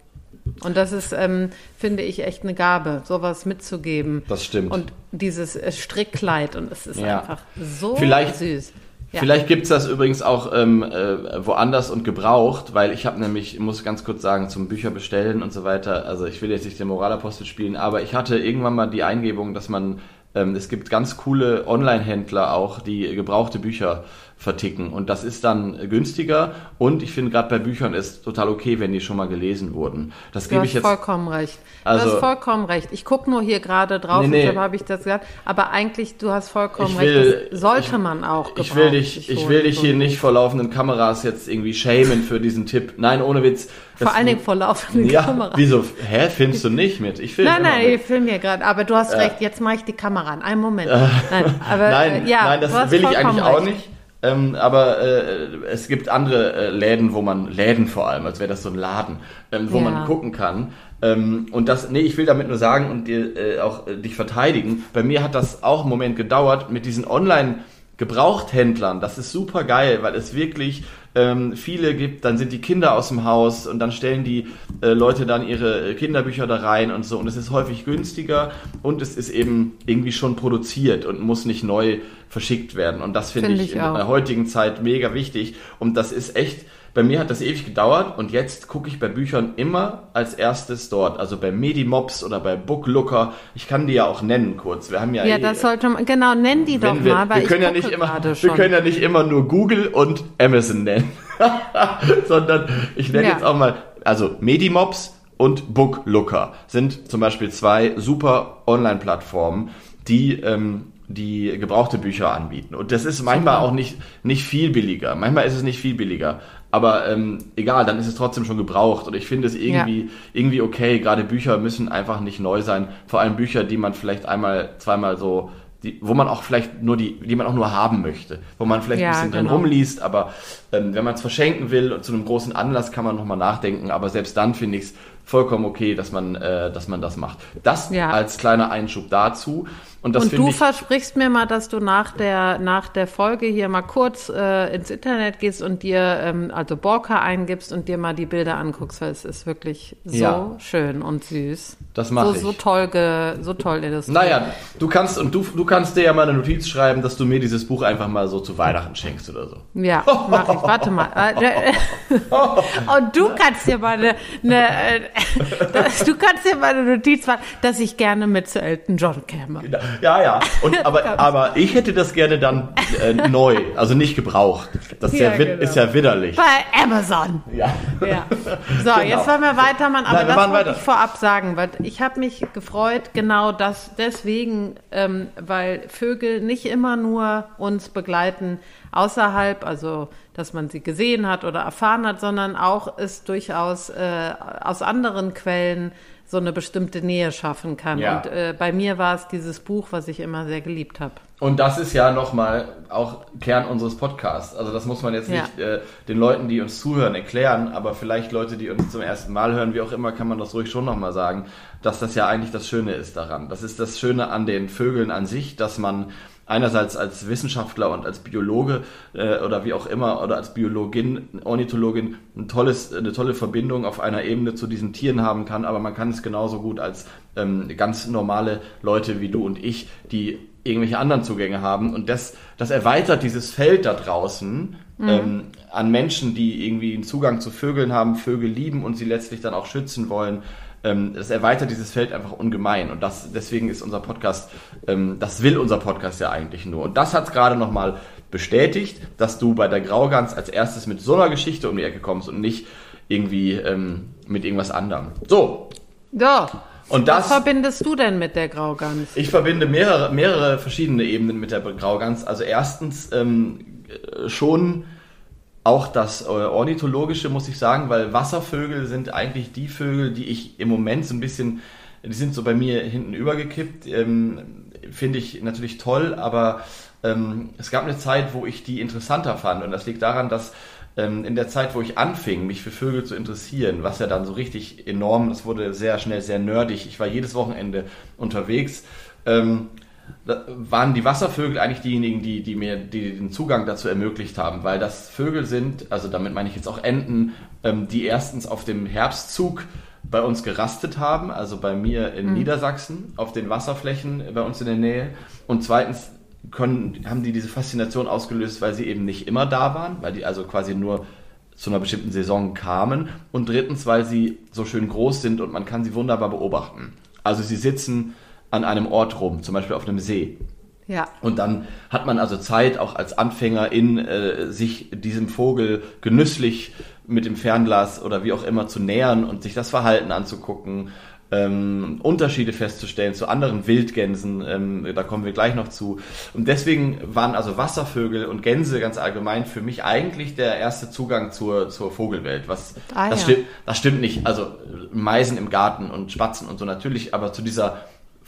Und das ist, ähm, finde ich, echt eine Gabe, sowas mitzugeben. Das stimmt. Und dieses äh, Strickkleid und es ist Ja. einfach so Vielleicht- süß. Ja. Vielleicht gibt's das übrigens auch ähm, äh, woanders und gebraucht, weil ich habe nämlich, ich muss ganz kurz sagen, zum Bücher bestellen und so weiter, also ich will jetzt nicht den Moralapostel spielen, aber ich hatte irgendwann mal die Eingebung, dass man, ähm, es gibt ganz coole Online-Händler auch, die gebrauchte Bücher verticken und das ist dann günstiger und ich finde gerade bei Büchern ist total okay, wenn die schon mal gelesen wurden. Das Du gebe hast ich jetzt vollkommen recht. Du Also- hast vollkommen recht. Ich gucke nur hier gerade drauf, Nee, nee. deshalb habe ich das gesagt. Aber eigentlich, du hast vollkommen Ich recht. will- Das sollte ich- man auch Ich will dich, ich will dich hier nicht vor laufenden Kameras jetzt irgendwie shamen für diesen Tipp. Nein, ohne Witz. Vor allen Dingen vor laufenden Ja, Kamera. wieso? Hä, filmst du nicht mit? Ich filme Nein, nein, ich mit. filme hier gerade. Aber du hast recht, jetzt mache ich die Kamera an. Einen Moment. [LAUGHS] Nein, aber, Nein, äh, ja, nein, das du hast will ich eigentlich auch recht. nicht. Ähm, aber äh, es gibt andere äh, Läden, wo man, Läden vor allem, als wäre das so ein Laden, ähm, wo Ja. man gucken kann. Ähm, und das, nee, ich will damit nur sagen und dir äh, auch äh, dich verteidigen. Bei mir hat das auch einen Moment gedauert mit diesen Online- Gebrauchthändlern, das ist super geil, weil es wirklich ähm, viele gibt, dann sind die Kinder aus dem Haus und dann stellen die äh, Leute dann ihre Kinderbücher da rein und so. Und es ist häufig günstiger und es ist eben irgendwie schon produziert und muss nicht neu verschickt werden. Und das finde find ich, ich in der heutigen Zeit mega wichtig. Und das ist echt bei mir hat das ewig gedauert und jetzt gucke ich bei Büchern immer als erstes dort. Also bei Medimops oder bei Booklooker. Ich kann die ja auch nennen kurz. Wir haben ja. Ja, eh, das sollte man, genau, nenn die doch wir, mal, wir können ja nicht immer, wir können ja nicht immer nur Google und Amazon nennen. [LAUGHS] Sondern ich nenne ja. jetzt auch mal, also Medimops und Booklooker sind zum Beispiel zwei super Online-Plattformen, die ähm, die gebrauchte Bücher anbieten. Und das ist manchmal auch nicht, nicht viel billiger. Manchmal ist es nicht viel billiger. Aber ähm, egal, dann ist es trotzdem schon gebraucht. Und ich finde es irgendwie, ja. irgendwie okay. Gerade Bücher müssen einfach nicht neu sein. Vor allem Bücher, die man vielleicht einmal, zweimal so, die, wo man auch vielleicht nur die, die man auch nur haben möchte. Wo man vielleicht ja, ein bisschen genau. drin rumliest, aber ähm, wenn man es verschenken will und zu einem großen Anlass kann man nochmal nachdenken. Aber selbst dann finde ich es vollkommen okay, dass man, äh, dass man das macht. Das ja. als kleiner Einschub dazu. Und, und du versprichst mir mal, dass du nach der, nach der Folge hier mal kurz äh, ins Internet gehst und dir ähm, also Borka eingibst und dir mal die Bilder anguckst, weil es ist wirklich so ja. schön und süß. Das mache so, ich. So toll, ge, so toll illustriert. Naja, du kannst und du, du kannst dir ja mal eine Notiz schreiben, dass du mir dieses Buch einfach mal so zu Weihnachten schenkst oder so. Ja, mach ich. Warte mal. Äh, [LAUGHS] und du kannst dir mal eine, eine äh, [LAUGHS] du kannst dir mal eine Notiz machen, dass ich gerne mit zu Elton John käme. Genau. Ja, ja. Und, [LAUGHS] aber, aber ich hätte das gerne dann äh, neu, also nicht gebraucht. Das ist ja, ja, genau. ist ja widerlich. Bei Amazon. Ja. ja. So, genau. jetzt wollen wir weitermachen, aber Nein, wir das wollte weiter. ich vorab sagen, weil ich habe mich gefreut, genau das deswegen, ähm, weil Vögel nicht immer nur uns begleiten außerhalb, also dass man sie gesehen hat oder erfahren hat, sondern auch es durchaus äh, aus anderen Quellen so eine bestimmte Nähe schaffen kann. Ja. Und äh, bei mir war es dieses Buch, was ich immer sehr geliebt habe. Und das ist ja nochmal auch Kern unseres Podcasts. Also das muss man jetzt ja. nicht äh, den Leuten, die uns zuhören, erklären, aber vielleicht Leute, die uns zum ersten Mal hören, wie auch immer, kann man das ruhig schon nochmal sagen, dass das ja eigentlich das Schöne ist daran. Das ist das Schöne an den Vögeln an sich, dass man einerseits als Wissenschaftler und als Biologe äh, oder wie auch immer oder als Biologin, Ornithologin ein tolles, eine tolle Verbindung auf einer Ebene zu diesen Tieren haben kann, aber man kann es genauso gut als ähm, ganz normale Leute wie du und ich, die irgendwelche anderen Zugänge haben und das, das erweitert dieses Feld da draußen mhm. ähm, an Menschen, die irgendwie einen Zugang zu Vögeln haben, Vögel lieben und sie letztlich dann auch schützen wollen ähm, das erweitert dieses Feld einfach ungemein. Und das, deswegen ist unser Podcast, ähm, das will unser Podcast ja eigentlich nur. Und das hat es gerade nochmal bestätigt, dass du bei der Graugans als erstes mit so einer Geschichte um die Ecke kommst und nicht irgendwie ähm, mit irgendwas anderem. So. Ja. Und das, Was verbindest du denn mit der Graugans? Ich verbinde mehrere, mehrere verschiedene Ebenen mit der Graugans. Also erstens ähm, schon auch das äh, Ornithologische muss ich sagen, weil Wasservögel sind eigentlich die Vögel, die ich im Moment so ein bisschen, die sind so bei mir hinten übergekippt. Ähm, Finde ich natürlich toll, aber ähm, es gab eine Zeit, wo ich die interessanter fand. Und das liegt daran, dass ähm, in der Zeit, wo ich anfing, mich für Vögel zu interessieren, was ja dann so richtig enorm, es wurde sehr schnell sehr nerdig. Ich war jedes Wochenende unterwegs. Ähm, waren die Wasservögel eigentlich diejenigen, die, die mir die den Zugang dazu ermöglicht haben, weil das Vögel sind, also damit meine ich jetzt auch Enten, ähm, die erstens auf dem Herbstzug bei uns gerastet haben, also bei mir in mhm. Niedersachsen, auf den Wasserflächen bei uns in der Nähe. Und zweitens können, haben die diese Faszination ausgelöst, weil sie eben nicht immer da waren, weil die also quasi nur zu einer bestimmten Saison kamen. Und drittens, weil sie so schön groß sind und man kann sie wunderbar beobachten. Also sie sitzen an einem Ort rum, zum Beispiel auf einem See. Ja. Und dann hat man also Zeit, auch als Anfänger in äh, sich diesem Vogel genüsslich mit dem Fernglas oder wie auch immer zu nähern und sich das Verhalten anzugucken, ähm, Unterschiede festzustellen zu anderen Wildgänsen, ähm, da kommen wir gleich noch zu. Und deswegen waren also Wasservögel und Gänse ganz allgemein für mich eigentlich der erste Zugang zur, zur Vogelwelt. Was, ah, das, ja. stimmt, das stimmt nicht. Also Meisen im Garten und Spatzen und so natürlich, aber zu dieser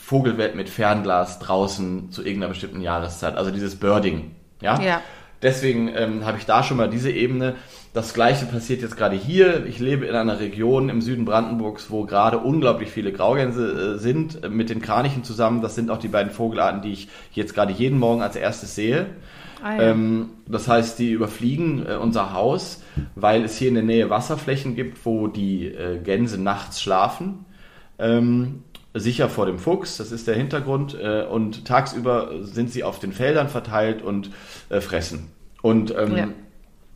Vogelwelt mit Fernglas draußen zu irgendeiner bestimmten Jahreszeit. Also dieses Birding. Ja. ja. Deswegen ähm, habe ich da schon mal diese Ebene. Das gleiche passiert jetzt gerade hier. Ich lebe in einer Region im Süden Brandenburgs, wo gerade unglaublich viele Graugänse äh, sind, äh, mit den Kranichen zusammen. Das sind auch die beiden Vogelarten, die ich jetzt gerade jeden Morgen als erstes sehe. Ah, ja. ähm, das heißt, die überfliegen äh, unser Haus, weil es hier in der Nähe Wasserflächen gibt, wo die äh, Gänse nachts schlafen. Ähm, sicher vor dem Fuchs, das ist der Hintergrund. Äh, und tagsüber sind sie auf den Feldern verteilt und äh, fressen. Und ähm, ja.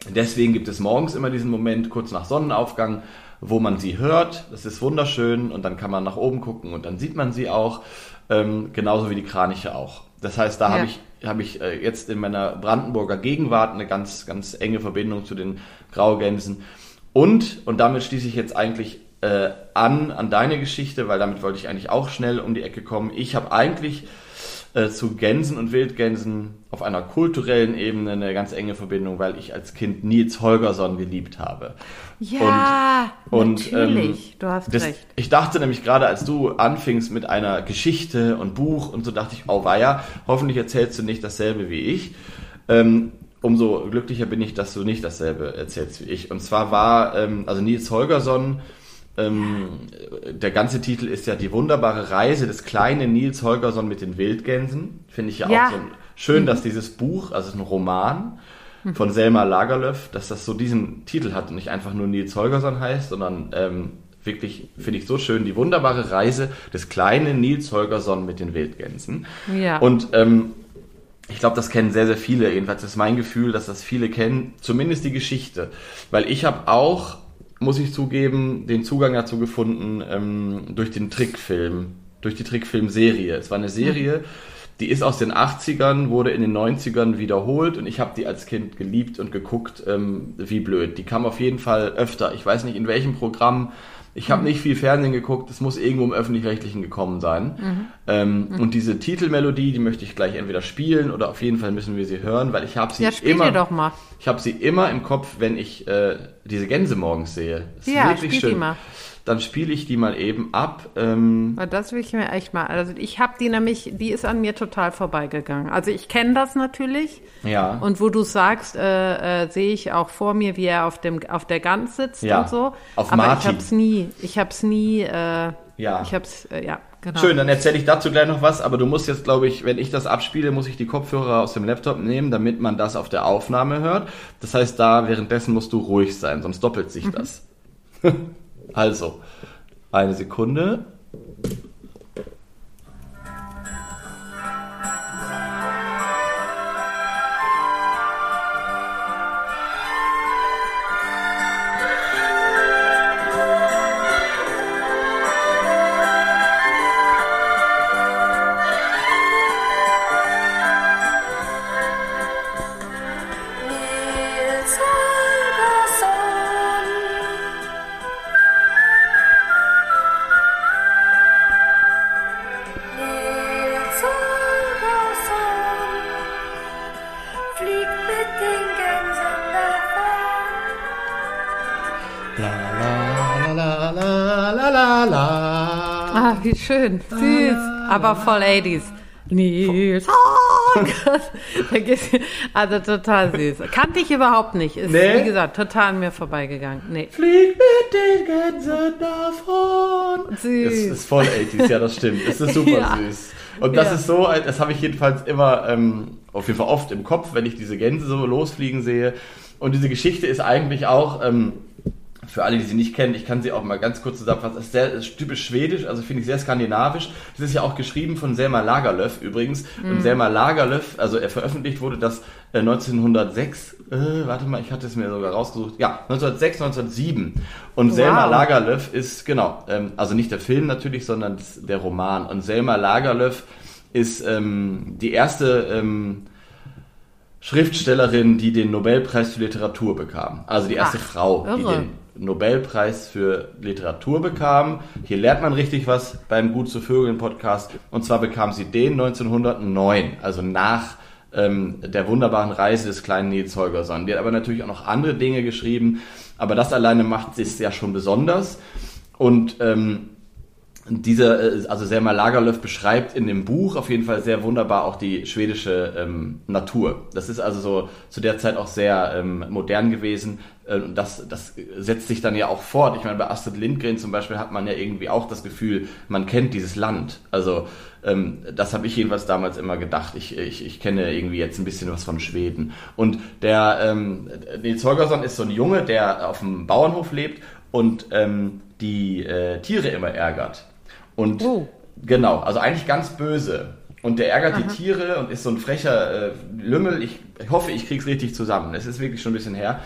deswegen gibt es morgens immer diesen Moment, kurz nach Sonnenaufgang, wo man sie hört. Das ist wunderschön und dann kann man nach oben gucken und dann sieht man sie auch. Ähm, genauso wie die Kraniche auch. Das heißt, da ja. habe ich, hab ich äh, jetzt in meiner Brandenburger Gegenwart eine ganz, ganz enge Verbindung zu den Graugänsen. Und, und damit schließe ich jetzt eigentlich äh, an, an deine Geschichte, weil damit wollte ich eigentlich auch schnell um die Ecke kommen. Ich habe eigentlich äh, zu Gänsen und Wildgänsen auf einer kulturellen Ebene eine ganz enge Verbindung, weil ich als Kind Nils Holgersson geliebt habe. Ja, und, natürlich, ähm, du hast das, recht. Ich dachte nämlich gerade, als du anfingst mit einer Geschichte und Buch und so, dachte ich, oh weia, hoffentlich erzählst du nicht dasselbe wie ich. Ähm, umso glücklicher bin ich, dass du nicht dasselbe erzählst wie ich. Und zwar war, ähm, also Nils Holgersson ähm, der ganze Titel ist ja die wunderbare Reise des kleinen Nils Holgersson mit den Wildgänsen. Finde ich ja, ja, auch so schön, dass dieses Buch, also es ist ein Roman mhm. von Selma Lagerlöf, dass das so diesen Titel hat und nicht einfach nur Nils Holgersson heißt, sondern ähm, wirklich, finde ich so schön, die wunderbare Reise des kleinen Nils Holgersson mit den Wildgänsen. Ja. Und ähm, ich glaube, das kennen sehr, sehr viele. Jedenfalls ist mein Gefühl, dass das viele kennen, zumindest die Geschichte. Weil ich habe auch muss ich zugeben, den Zugang dazu gefunden ähm, durch den Trickfilm, durch die Trickfilmserie. Es war eine Serie, die ist aus den 80ern, wurde in den 90ern wiederholt und ich habe die als Kind geliebt und geguckt, ähm, wie blöd. Die kam auf jeden Fall öfter. Ich weiß nicht in welchem Programm ich habe mhm. nicht viel Fernsehen geguckt, es muss irgendwo im Öffentlich-Rechtlichen gekommen sein. Mhm. Ähm, mhm. Und diese Titelmelodie, die möchte ich gleich entweder spielen oder auf jeden Fall müssen wir sie hören, weil ich habe sie ja, immer. doch mal. Ich habe sie immer im Kopf, wenn ich äh, diese Gänse morgens sehe. Das ja, ist wirklich schön. Die mal dann spiele ich die mal eben ab. Ähm das will ich mir echt mal. Also ich habe die nämlich, die ist an mir total vorbeigegangen. Also ich kenne das natürlich. Ja. Und wo du sagst, äh, äh, sehe ich auch vor mir, wie er auf dem auf der Gans sitzt ja. und so. Auf Aber Martin. ich habe es nie. Ich habe es nie. Äh, ja. Ich habe es. Äh, ja. Genau. Schön, dann erzähle ich dazu gleich noch was, aber du musst jetzt, glaube ich, wenn ich das abspiele, muss ich die Kopfhörer aus dem Laptop nehmen, damit man das auf der Aufnahme hört. Das heißt, da währenddessen musst du ruhig sein, sonst doppelt sich mhm. [LAUGHS] Also, eine Sekunde. Wie schön. Süß. Aber voll 80s. Nils. Oh also total süß. Kannte ich überhaupt nicht. Ist, nee. wie gesagt, total an mir vorbeigegangen. Nee. Flieg mit den Gänsen davon. Süß. Das ist voll 80s, ja, das stimmt. Es ist super [LAUGHS] ja. süß. Und das ja. ist so, das habe ich jedenfalls immer, ähm, auf jeden Fall oft im Kopf, wenn ich diese Gänse so losfliegen sehe. Und diese Geschichte ist eigentlich auch, ähm, für alle, die sie nicht kennen, ich kann sie auch mal ganz kurz zusammenfassen. Das ist sehr ist typisch schwedisch, also finde ich sehr skandinavisch. Das ist ja auch geschrieben von Selma Lagerlöf übrigens. Mhm. Und Selma Lagerlöf, also er veröffentlicht wurde das äh, 1906, äh, warte mal, ich hatte es mir sogar rausgesucht. Ja, 1906, 1907. Und wow. Selma Lagerlöf ist, genau, ähm, also nicht der Film natürlich, sondern der Roman. Und Selma Lagerlöf ist ähm, die erste ähm, Schriftstellerin, die den Nobelpreis für Literatur bekam. Also die erste Ach, Frau, irre. die den Nobelpreis für Literatur bekam. Hier lernt man richtig was beim Gut zu Vögeln Podcast. Und zwar bekam sie den 1909, also nach ähm, der wunderbaren Reise des kleinen Nils Holgersson. Die hat aber natürlich auch noch andere Dinge geschrieben, aber das alleine macht es ja schon besonders. Und ähm, dieser, äh, also Selma Lagerlöf beschreibt in dem Buch auf jeden Fall sehr wunderbar auch die schwedische ähm, Natur. Das ist also so zu der Zeit auch sehr ähm, modern gewesen. Äh, das, das setzt sich dann ja auch fort. Ich meine, bei Astrid Lindgren zum Beispiel hat man ja irgendwie auch das Gefühl, man kennt dieses Land. Also ähm, das habe ich jedenfalls damals immer gedacht. Ich, ich, ich kenne irgendwie jetzt ein bisschen was von Schweden. Und der ähm, Nils Holgersson ist so ein Junge, der auf dem Bauernhof lebt und ähm, die äh, Tiere immer ärgert. Und oh. genau, also eigentlich ganz böse. Und der ärgert Aha. die Tiere und ist so ein frecher äh, Lümmel. Ich, ich hoffe, ich krieg's richtig zusammen. Es ist wirklich schon ein bisschen her.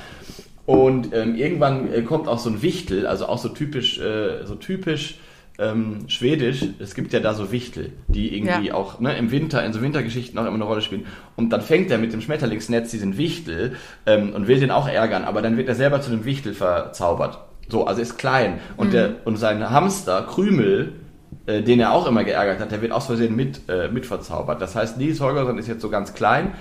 Und ähm, irgendwann äh, kommt auch so ein Wichtel, also auch so typisch, äh, so typisch ähm, schwedisch. Es gibt ja da so Wichtel, die irgendwie ja. auch ne, im Winter, in so Wintergeschichten auch immer eine Rolle spielen. Und dann fängt er mit dem Schmetterlingsnetz diesen Wichtel ähm, und will den auch ärgern, aber dann wird er selber zu dem Wichtel verzaubert. So, also ist klein. Und, mhm. der, und sein Hamster, Krümel, äh, den er auch immer geärgert hat, der wird aus Versehen mit, äh, mit verzaubert. Das heißt, Nils Holgersson ist jetzt so ganz klein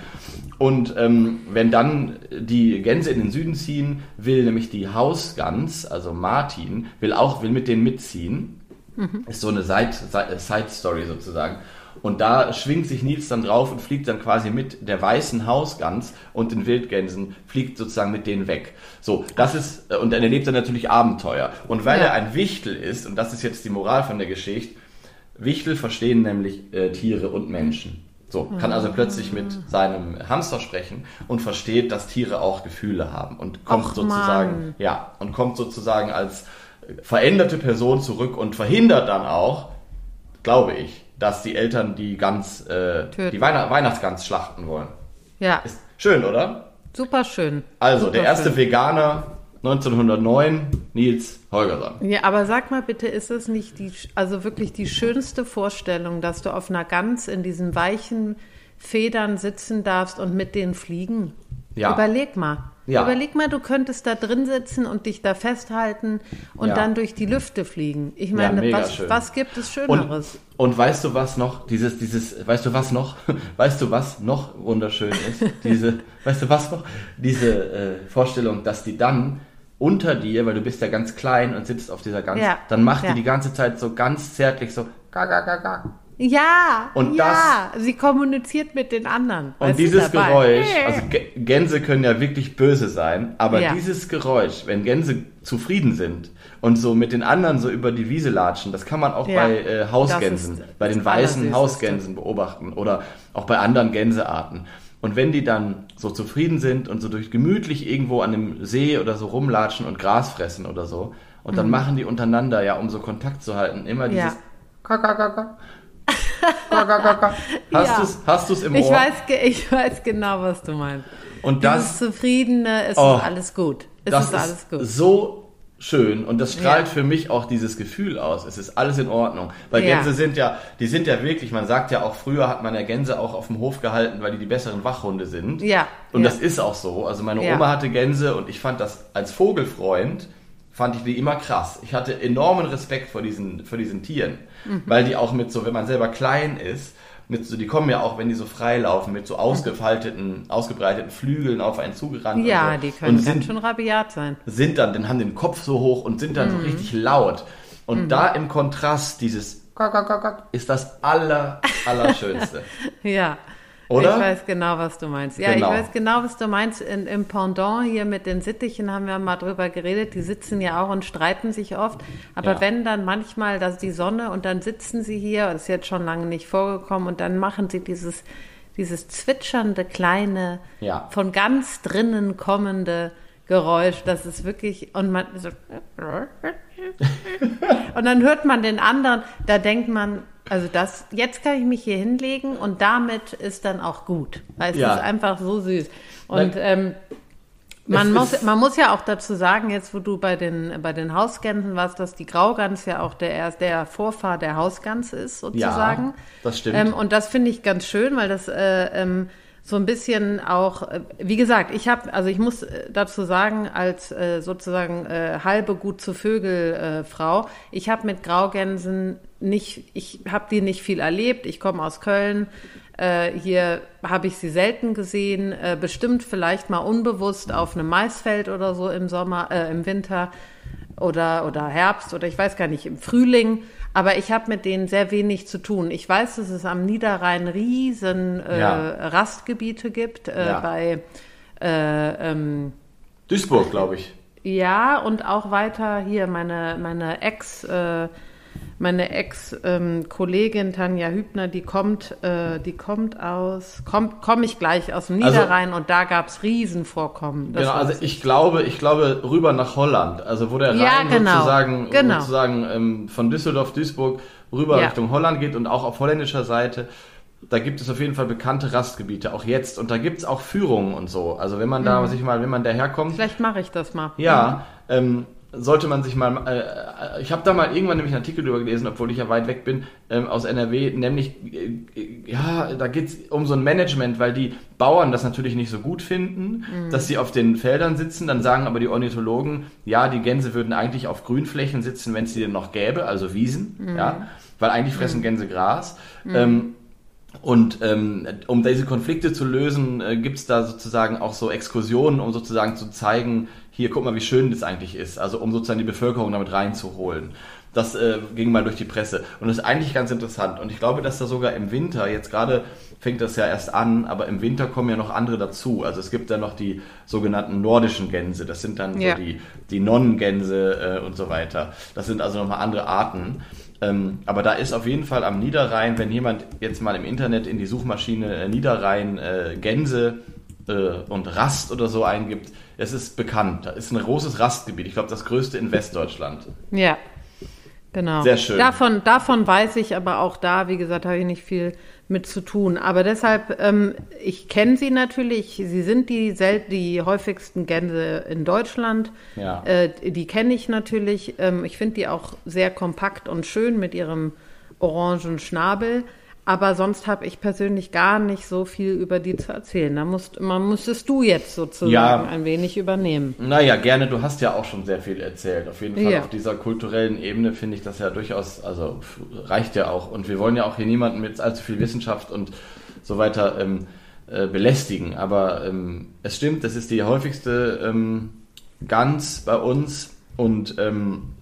und ähm, wenn dann die Gänse in den Süden ziehen, will nämlich die Hausgans, also Martin, will auch will mit denen mitziehen. Mhm. Ist so eine Side-Story sozusagen. Und da schwingt sich Nils dann drauf und fliegt dann quasi mit der weißen Hausgans und den Wildgänsen, fliegt sozusagen mit denen weg. So, das ist, äh, und dann erlebt er natürlich Abenteuer. Und weil ja. er ein Wichtel ist, und das ist jetzt die Moral von der Geschichte, Wichtel verstehen nämlich äh, Tiere und Menschen. So, kann also plötzlich mit seinem Hamster sprechen und versteht, dass Tiere auch Gefühle haben und kommt Och, sozusagen, Mann. ja, und kommt sozusagen als veränderte Person zurück und verhindert dann auch, glaube ich, dass die Eltern die Gans, äh, die Weihn Weihnachtsgans schlachten wollen. Ja. Ist schön, oder? Super schön. Also, Super der erste schön. Veganer 1909, Nils Holgersson. Ja, aber sag mal bitte, ist es nicht die, also wirklich die schönste Vorstellung, dass du auf einer Gans in diesen weichen Federn sitzen darfst und mit denen fliegen? Ja. Überleg mal. Ja. Überleg mal, du könntest da drin sitzen und dich da festhalten und ja. dann durch die Lüfte fliegen. Ich meine, ja, was, was, gibt es Schöneres? Und, und, weißt du was noch? Dieses, dieses, weißt du was noch? [LAUGHS] Weißt du was noch wunderschön ist? Diese, [LAUGHS] weißt du was noch? Diese äh, Vorstellung, dass die dann unter dir, weil du bist ja ganz klein und sitzt auf dieser ganz, dann macht die die ganze Zeit so ganz zärtlich so, ga, ga, ga, ga, ja, und ja, das, sie kommuniziert mit den anderen. Und dieses Geräusch, also Gänse können ja wirklich böse sein, aber ja. dieses Geräusch, wenn Gänse zufrieden sind und so mit den anderen so über die Wiese latschen, das kann man auch ja. bei äh, Hausgänsen, bei den weißen Hausgänsen beobachten oder auch bei anderen Gänsearten. Und wenn die dann so zufrieden sind und so durch gemütlich irgendwo an dem See oder so rumlatschen und Gras fressen oder so, und dann mhm. machen die untereinander ja, um so Kontakt zu halten, immer dieses ja. Hast ja. du's, hast du's im ich Ohr? Weiß, ich weiß genau, was du meinst. Und das Dieses Zufriedene, es oh, ist alles gut. Es das ist alles gut. so schön und das strahlt ja. für mich auch dieses Gefühl aus. Es ist alles in Ordnung. Weil ja. Gänse sind ja, die sind ja wirklich, man sagt ja auch, früher hat man ja Gänse auch auf dem Hof gehalten, weil die die besseren Wachhunde sind. Ja. Und das ist auch so. Also meine Oma hatte Gänse und ich fand das als Vogelfreund fand ich die immer krass. Ich hatte enormen Respekt vor diesen, vor diesen Tieren, mhm. weil die auch mit so, wenn man selber klein ist, mit so, die kommen ja auch, wenn die so frei laufen, mit so ausgefalteten, ausgebreiteten Flügeln auf einen zugerannt. Ja, so. die können und sind, schon rabiat sein. Sind dann, dann haben den Kopf so hoch und sind dann mhm. so richtig laut. Und mhm. da im Kontrast dieses ist das aller, allerschönste. [LAUGHS] ja. Oder? Ich weiß genau, was du meinst. Ja, genau. ich weiß genau, was du meinst. In, Im Pendant hier mit den Sittichen haben wir mal drüber geredet. Die sitzen ja auch und streiten sich oft. Aber ja. wenn dann manchmal das die Sonne und dann sitzen sie hier, das ist jetzt schon lange nicht vorgekommen, und dann machen sie dieses, dieses zwitschernde, kleine, ja. von ganz drinnen kommende Geräusch. Das ist wirklich, und man so, [LAUGHS] und dann hört man den anderen, da denkt man, also das, jetzt kann ich mich hier hinlegen und damit ist dann auch gut. Weil es ja. ist einfach so süß. Und ähm, man muss, man muss ja auch dazu sagen, jetzt wo du bei den, bei den Hausgänsen warst, dass die Graugans ja auch der, der Vorfahr der Hausgans ist, sozusagen. Ja, das stimmt. Ähm, und das finde ich ganz schön, weil das äh, ähm, so ein bisschen auch, äh, wie gesagt, ich habe, also ich muss äh, dazu sagen, als äh, sozusagen äh, halbe gut zu Vögel äh, Frau, ich habe mit Graugänsen nicht, ich habe die nicht viel erlebt. Ich komme aus Köln. Äh, hier habe ich sie selten gesehen. Äh, bestimmt vielleicht mal unbewusst auf einem Maisfeld oder so im Sommer, äh, im Winter. oder, oder Herbst oder ich weiß gar nicht, im Frühling. Aber ich habe mit denen sehr wenig zu tun. Ich weiß, dass es am Niederrhein riesen äh, ja. Rastgebiete gibt. Äh, ja. Bei äh, ähm, Duisburg, glaube ich. Ja, und auch weiter hier meine, meine Ex- äh, meine Ex-Kollegin Tanja Hübner, die kommt, äh, die kommt aus, kommt, komme ich gleich aus dem also Niederrhein also, und da gab es Riesenvorkommen. genau, also ich glaube, ich glaube rüber nach Holland, also wo der Rhein ja, genau, sozusagen, genau. sozusagen ähm, von Düsseldorf, Duisburg rüber ja. Richtung Holland geht und auch auf holländischer Seite. Da gibt es auf jeden Fall bekannte Rastgebiete, auch jetzt. Und da gibt es auch Führungen und so. Also wenn man da mhm. sich mal, wenn man daherkommt. Vielleicht mache ich das mal. Ja, mhm. ähm, sollte man sich mal, äh, ich habe da mal irgendwann nämlich einen Artikel drüber gelesen, obwohl ich ja weit weg bin, ähm, aus NRW, nämlich, äh, ja, da geht es um so ein Management, weil die Bauern das natürlich nicht so gut finden, mhm. dass sie auf den Feldern sitzen, dann sagen aber die Ornithologen, ja, die Gänse würden eigentlich auf Grünflächen sitzen, wenn es die denn noch gäbe, also Wiesen, mhm. ja, weil eigentlich fressen mhm. Gänse Gras. Mhm. Ähm, und ähm, um diese Konflikte zu lösen, äh, gibt es da sozusagen auch so Exkursionen, um sozusagen zu zeigen, hier, guck mal, wie schön das eigentlich ist. Also um sozusagen die Bevölkerung damit reinzuholen. Das äh, ging mal durch die Presse. Und das ist eigentlich ganz interessant. Und ich glaube, dass da sogar im Winter, jetzt gerade fängt das ja erst an, aber im Winter kommen ja noch andere dazu. Also es gibt dann noch die sogenannten nordischen Gänse. Das sind dann ja. so die, die Nonnengänse äh, und so weiter. Das sind also nochmal andere Arten. Ähm, aber da ist auf jeden Fall am Niederrhein, wenn jemand jetzt mal im Internet in die Suchmaschine äh, Niederrhein äh, Gänse äh, und Rast oder so eingibt, es ist bekannt. Da ist ein großes Rastgebiet. Ich glaube, das größte in Westdeutschland. Ja, genau. Sehr schön. Davon, davon weiß ich aber auch da, wie gesagt, habe ich nicht viel mit zu tun. Aber deshalb, ähm, ich kenne sie natürlich. Sie sind die, sel die häufigsten Gänse in Deutschland. Ja. Äh, die kenne ich natürlich. Ähm, ich finde die auch sehr kompakt und schön mit ihrem orangen Schnabel. Aber sonst habe ich persönlich gar nicht so viel über die zu erzählen. Da musst, man müsstest du jetzt sozusagen ja, ein wenig übernehmen. Naja, gerne. Du hast ja auch schon sehr viel erzählt. Auf jeden Fall ja. auf dieser kulturellen Ebene finde ich das ja durchaus, also reicht ja auch. Und wir wollen ja auch hier niemanden mit allzu viel Wissenschaft und so weiter ähm, äh, belästigen. Aber ähm, es stimmt, das ist die häufigste ähm, Gans bei uns und ähm,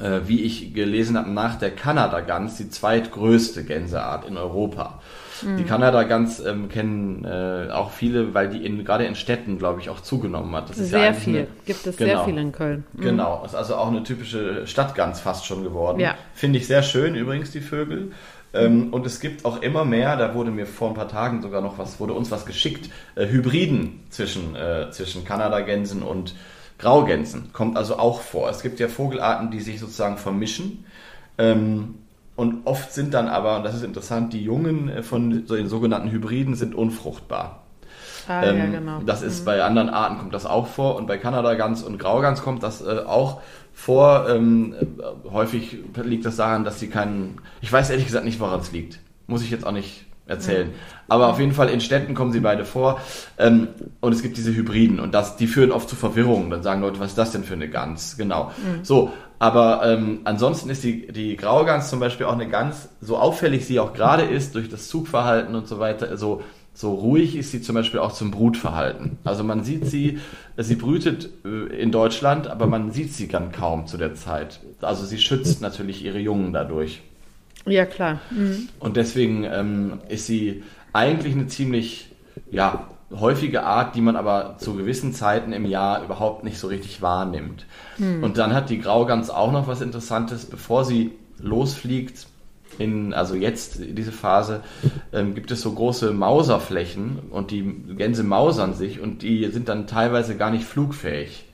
äh, wie ich gelesen habe, nach der Kanada-Gans die zweitgrößte Gänseart in Europa. Mhm. Die Kanada-Gans ähm, kennen äh, auch viele, weil die in, gerade in Städten, glaube ich, auch zugenommen hat. Das ist sehr ja viel. Eine, Gibt es genau, sehr viel in Köln. Mhm. Genau, ist also auch eine typische Stadtgans fast schon geworden. Ja. Finde ich sehr schön übrigens, die Vögel. Ähm, und es gibt auch immer mehr, da wurde mir vor ein paar Tagen sogar noch was, wurde uns was geschickt, äh, Hybriden zwischen, äh, zwischen Kanada-Gänsen und Graugänsen kommt also auch vor. Es gibt ja Vogelarten, die sich sozusagen vermischen. Ähm, und oft sind dann aber, und das ist interessant, die Jungen äh, von so den sogenannten Hybriden sind unfruchtbar. Ah, ähm, ja, genau. Das ist mhm. bei anderen Arten kommt das auch vor und bei Kanadagans und Graugans kommt das äh, auch vor. Ähm, äh, häufig liegt das daran, dass sie keinen. Ich weiß ehrlich gesagt nicht, woran es liegt. Muss ich jetzt auch nicht erzählen. Mhm. Aber auf jeden Fall in Städten kommen sie beide vor. Ähm, und es gibt diese Hybriden und das, die führen oft zu Verwirrung. Dann sagen Leute, was ist das denn für eine Gans? Genau. Mhm. So, aber ähm, ansonsten ist die, die Graugans zum Beispiel auch eine Gans, so auffällig sie auch gerade ist, durch das Zugverhalten und so weiter, so, so ruhig ist sie zum Beispiel auch zum Brutverhalten. Also man sieht sie, sie brütet äh, in Deutschland, aber man sieht sie dann kaum zu der Zeit. Also sie schützt natürlich ihre Jungen dadurch. Ja, klar. Mhm. Und deswegen ähm, ist sie eigentlich eine ziemlich ja, häufige Art, die man aber zu gewissen Zeiten im Jahr überhaupt nicht so richtig wahrnimmt. Mhm. Und dann hat die Graugans auch noch was Interessantes, bevor sie losfliegt, in, also jetzt diese Phase, ähm, gibt es so große Mauserflächen und die Gänse mausern sich und die sind dann teilweise gar nicht flugfähig.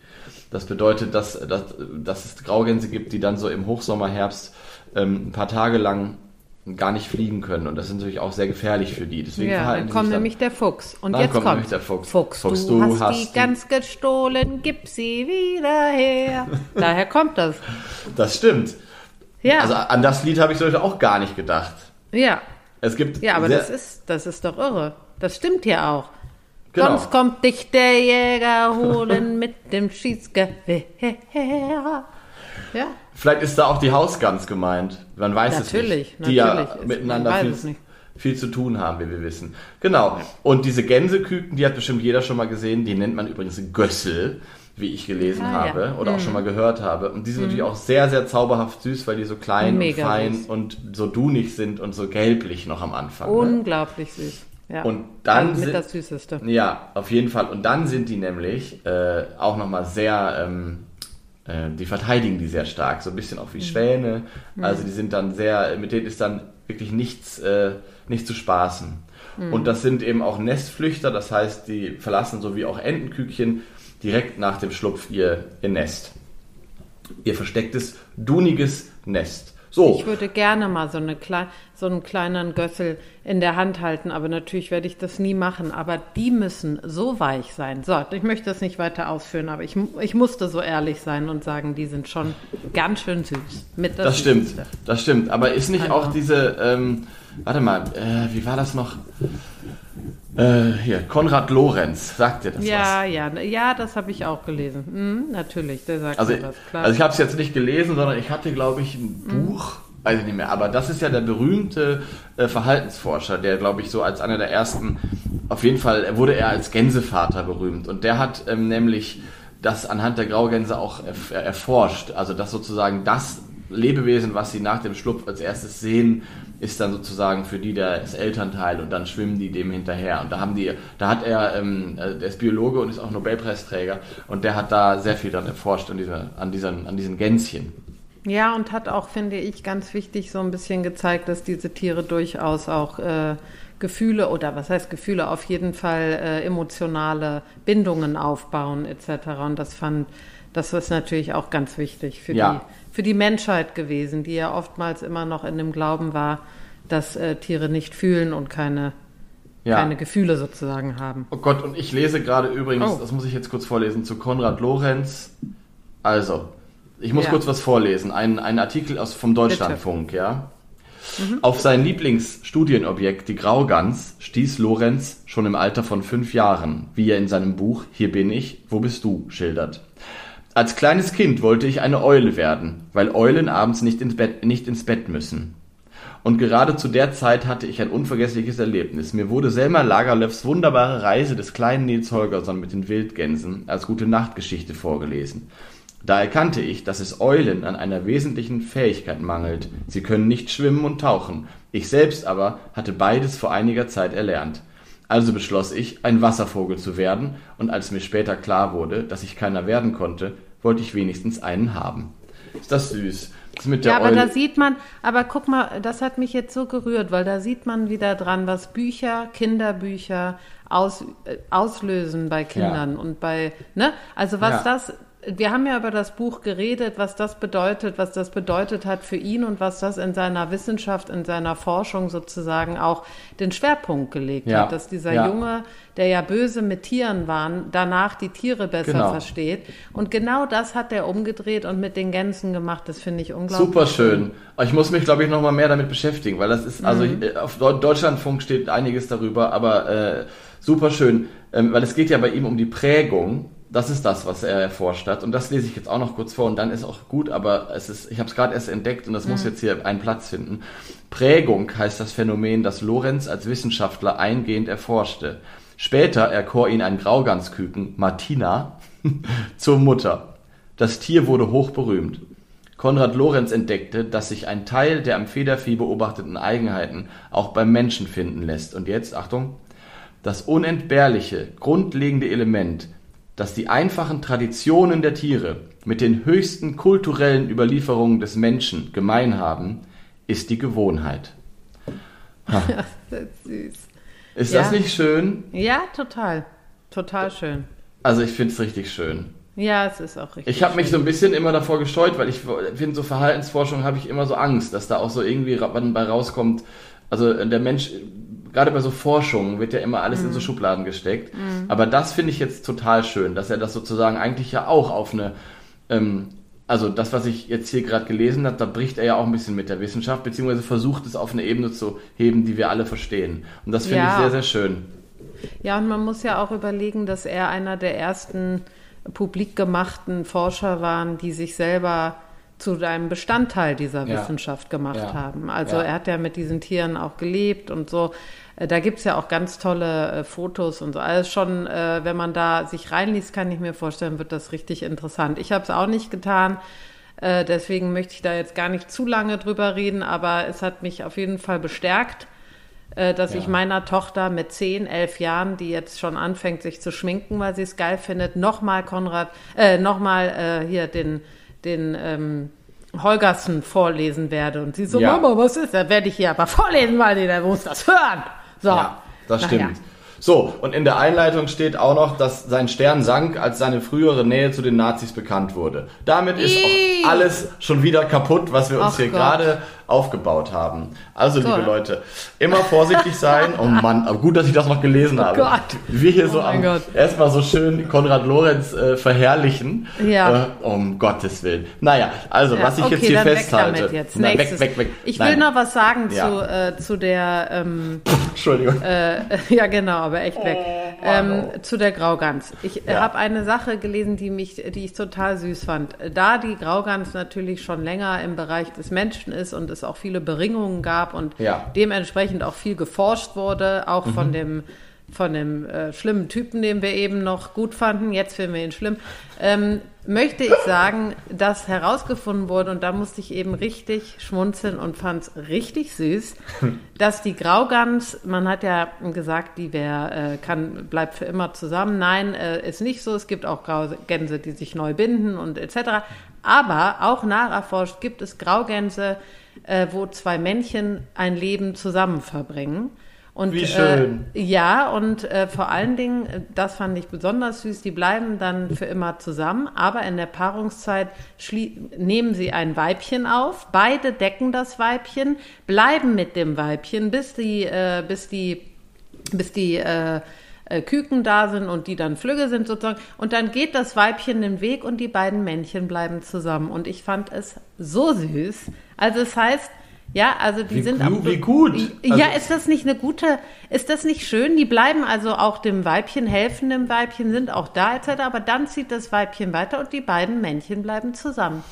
Das bedeutet, dass, dass, dass es Graugänse gibt, die dann so im Hochsommer, Herbst ähm, ein paar Tage lang gar nicht fliegen können. Und das ist natürlich auch sehr gefährlich für die. Deswegen ja, dann kommt nämlich der Fuchs. Und jetzt kommt, kommt nämlich der Fuchs. Fuchs, Fuchs du, du, hast, die ganz gestohlen, gib sie wieder her. [LAUGHS] Daher kommt das. Das stimmt. Ja. Also an das Lied habe ich sollte auch gar nicht gedacht. Ja. Es gibt ja, aber das ist, das ist doch irre. Das stimmt ja auch. Genau. Sonst kommt dich der Jäger holen mit dem Schießgewehr. Ja. Vielleicht ist da auch die Hausgans gemeint. Man weiß natürlich, es nicht. Die ja miteinander viel, viel, zu tun haben, wie wir wissen. Genau. Und diese Gänseküken, die hat bestimmt jeder schon mal gesehen, die nennt man übrigens Gössel. wie ich gelesen ah, habe ja. oder mhm. auch schon mal gehört habe. Und die sind mhm. natürlich auch sehr, sehr zauberhaft süß, weil die so klein Mega und fein süß. und so dunig sind und so gelblich noch am Anfang. Ne? Unglaublich ne? süß. Ja. Und dann mit sind, das Süßeste. Ja, auf jeden Fall. Und dann sind die nämlich äh, auch nochmal sehr, ähm, äh, die verteidigen die sehr stark, so ein bisschen auch wie mhm. Schwäne. Mhm. Also die sind dann sehr, mit denen ist dann wirklich nichts, äh, nicht zu spaßen. Mhm. Und das sind eben auch Nestflüchter, das heißt, die verlassen so wie auch Entenkükchen direkt nach dem Schlupf ihr, ihr Nest. Ihr verstecktes, duniges Nest. So. Ich würde gerne mal so, eine Kle so einen kleinen Gössel in der Hand halten, aber natürlich werde ich das nie machen. Aber die müssen so weich sein. So, ich möchte das nicht weiter ausführen, aber ich, ich musste so ehrlich sein und sagen, die sind schon ganz schön süß. Mit das, das stimmt, das stimmt. Aber ist nicht also. auch diese, ähm, warte mal, äh, wie war das noch? Äh, hier, Konrad Lorenz, sagt dir das ja, was? Ja, ja, das habe ich auch gelesen. Mhm, natürlich, der sagt also, mir das, klar. Also ich habe es jetzt nicht gelesen, sondern ich hatte, glaube ich, ein mhm. Buch, weiß ich nicht mehr, aber das ist ja der berühmte äh, Verhaltensforscher, der, glaube ich, so als einer der ersten, auf jeden Fall wurde er als Gänsevater berühmt und der hat ähm, nämlich das anhand der Graugänse auch erf erforscht, also das sozusagen das Lebewesen, was sie nach dem Schlupf als erstes sehen, ist dann sozusagen für die das Elternteil und dann schwimmen die dem hinterher. Und da haben die, da hat er, ähm, äh, der ist Biologe und ist auch Nobelpreisträger und der hat da sehr viel dann erforscht an, dieser, an, diesen, an diesen Gänschen. Ja, und hat auch, finde ich, ganz wichtig so ein bisschen gezeigt, dass diese Tiere durchaus auch äh, Gefühle oder was heißt Gefühle, auf jeden Fall äh, emotionale Bindungen aufbauen etc. Und das fand, das ist natürlich auch ganz wichtig für ja. die für die Menschheit gewesen, die ja oftmals immer noch in dem Glauben war, dass äh, Tiere nicht fühlen und keine, ja. keine Gefühle sozusagen haben. Oh Gott, und ich lese gerade übrigens, oh. das muss ich jetzt kurz vorlesen, zu Konrad Lorenz. Also, ich muss ja. kurz was vorlesen. Ein, ein Artikel aus, vom Deutschlandfunk, Bitte. ja. Mhm. Auf sein Lieblingsstudienobjekt, die Graugans, stieß Lorenz schon im Alter von fünf Jahren, wie er in seinem Buch Hier bin ich, wo bist du schildert. Als kleines Kind wollte ich eine Eule werden, weil Eulen abends nicht ins Bett, nicht ins Bett müssen. Und gerade zu der Zeit hatte ich ein unvergessliches Erlebnis. Mir wurde Selma Lagerlöfs wunderbare Reise des kleinen Nils Holgersson mit den Wildgänsen als gute Nachtgeschichte vorgelesen. Da erkannte ich, dass es Eulen an einer wesentlichen Fähigkeit mangelt. Sie können nicht schwimmen und tauchen. Ich selbst aber hatte beides vor einiger Zeit erlernt. Also beschloss ich, ein Wasservogel zu werden, und als mir später klar wurde, dass ich keiner werden konnte, wollte ich wenigstens einen haben. Ist das süß? Das mit der ja, aber Eule. da sieht man, aber guck mal, das hat mich jetzt so gerührt, weil da sieht man wieder dran, was Bücher, Kinderbücher aus, äh, auslösen bei Kindern ja. und bei, ne? Also was ja. das wir haben ja über das Buch geredet, was das bedeutet, was das bedeutet hat für ihn und was das in seiner Wissenschaft, in seiner Forschung sozusagen auch den Schwerpunkt gelegt ja. hat, dass dieser ja. Junge, der ja böse mit Tieren war, danach die Tiere besser genau. versteht. Und genau das hat er umgedreht und mit den Gänsen gemacht. Das finde ich unglaublich. Super schön. Ich muss mich, glaube ich, noch mal mehr damit beschäftigen, weil das ist, also mhm. auf Deutschlandfunk steht einiges darüber, aber äh, super schön, ähm, weil es geht ja bei ihm um die Prägung das ist das, was er erforscht hat. Und das lese ich jetzt auch noch kurz vor und dann ist auch gut, aber es ist, ich habe es gerade erst entdeckt und das mhm. muss jetzt hier einen Platz finden. Prägung heißt das Phänomen, das Lorenz als Wissenschaftler eingehend erforschte. Später erkor ihn ein Graugansküken, Martina, [LAUGHS] zur Mutter. Das Tier wurde hochberühmt. Konrad Lorenz entdeckte, dass sich ein Teil der am Federvieh beobachteten Eigenheiten auch beim Menschen finden lässt. Und jetzt, Achtung, das unentbehrliche, grundlegende Element, dass die einfachen Traditionen der Tiere mit den höchsten kulturellen Überlieferungen des Menschen gemein haben, ist die Gewohnheit. Ha. Ja, das ist süß. Ist ja. das nicht schön? Ja, total. Total schön. Also ich finde es richtig schön. Ja, es ist auch richtig. Ich habe mich so ein bisschen immer davor gescheut, weil ich finde, so Verhaltensforschung habe ich immer so Angst, dass da auch so irgendwie bei rauskommt. Also der Mensch gerade bei so Forschungen wird ja immer alles mhm. in so mhm. Schubladen gesteckt. Mhm. Aber das finde ich jetzt total schön, dass er das sozusagen eigentlich ja auch auf eine, ähm, also das, was ich jetzt hier gerade gelesen habe, da bricht er ja auch ein bisschen mit der Wissenschaft, beziehungsweise versucht es auf eine Ebene zu heben, die wir alle verstehen. Und das finde ja. ich sehr, sehr schön. Ja, und man muss ja auch überlegen, dass er einer der ersten publik gemachten Forscher waren, die sich selber zu einem Bestandteil dieser ja. Wissenschaft gemacht ja. haben. Also ja. er hat ja mit diesen Tieren auch gelebt und so. Äh, da gibt es ja auch ganz tolle äh, Fotos und so. Alles schon, äh, wenn man da sich reinliest, kann ich mir vorstellen, wird das richtig interessant. Ich habe es auch nicht getan. Deswegen möchte ich da jetzt gar nicht zu lange drüber reden, aber es hat mich auf jeden Fall bestärkt, dass ja. ich meiner Tochter mit 10, 11 Jahren, die jetzt schon anfängt, sich zu schminken, weil sie es geil findet, nochmal Konrad, äh, nochmal äh, hier den, den ähm, Holgersen vorlesen werde. Und sie so, ja. Mama, was ist? Da werde ich hier aber vorlesen, weil sie, der muss das hören. So. Ja, das stimmt. Ja. So, und in der Einleitung steht auch noch, dass sein Stern sank, als seine frühere Nähe zu den Nazis bekannt wurde. Damit ist auch alles schon wieder kaputt, was wir uns Ach hier gerade aufgebaut haben. Also, Gott. liebe Leute, immer vorsichtig sein. [LAUGHS] Oh Mann, aber gut, dass ich das noch gelesen oh habe. Gott. Wir hier oh so am, erstmal so schön Konrad Lorenz äh, verherrlichen. Ja. Äh, um Gottes Willen. Naja, also, ja, was ich okay, jetzt hier festhalte. Jetzt. Na, weg, weg, weg. Ich will Nein. noch was sagen ja. zu, äh, zu der. Ähm, Entschuldigung. Äh, [LAUGHS] ja, genau, aber echt weg. Oh, ähm, zu der Graugans. Ich äh, ja. habe eine Sache gelesen, die mich, die ich total süß fand. Da die Graugans natürlich schon länger im Bereich des Menschen ist und es auch viele Beringungen gab und ja. dementsprechend auch viel geforscht wurde, auch mhm. von dem von dem äh, schlimmen Typen, den wir eben noch gut fanden, jetzt finden wir ihn schlimm, ähm, möchte ich sagen, dass herausgefunden wurde, und da musste ich eben richtig schmunzeln und fand es richtig süß, [LAUGHS] dass die Graugans, man hat ja gesagt, die wär, äh, kann, bleibt für immer zusammen. Nein, äh, ist nicht so. Es gibt auch Graugänse, die sich neu binden und etc. Aber auch nacherforscht gibt es Graugänse, äh, wo zwei Männchen ein Leben zusammen verbringen. Und, Wie schön. Äh, ja, und äh, vor allen Dingen, äh, das fand ich besonders süß, die bleiben dann für immer zusammen, aber in der Paarungszeit nehmen sie ein Weibchen auf, beide decken das Weibchen, bleiben mit dem Weibchen, bis die, äh, bis die, bis die äh, äh, Küken da sind und die dann Flügge sind sozusagen. Und dann geht das Weibchen den Weg und die beiden Männchen bleiben zusammen. Und ich fand es so süß. Also es heißt, ja, also die wie sind auch. Wie gut. Ja, also ist das nicht eine gute, ist das nicht schön? Die bleiben also auch dem Weibchen, helfen dem Weibchen, sind auch da etc. Aber dann zieht das Weibchen weiter und die beiden Männchen bleiben zusammen.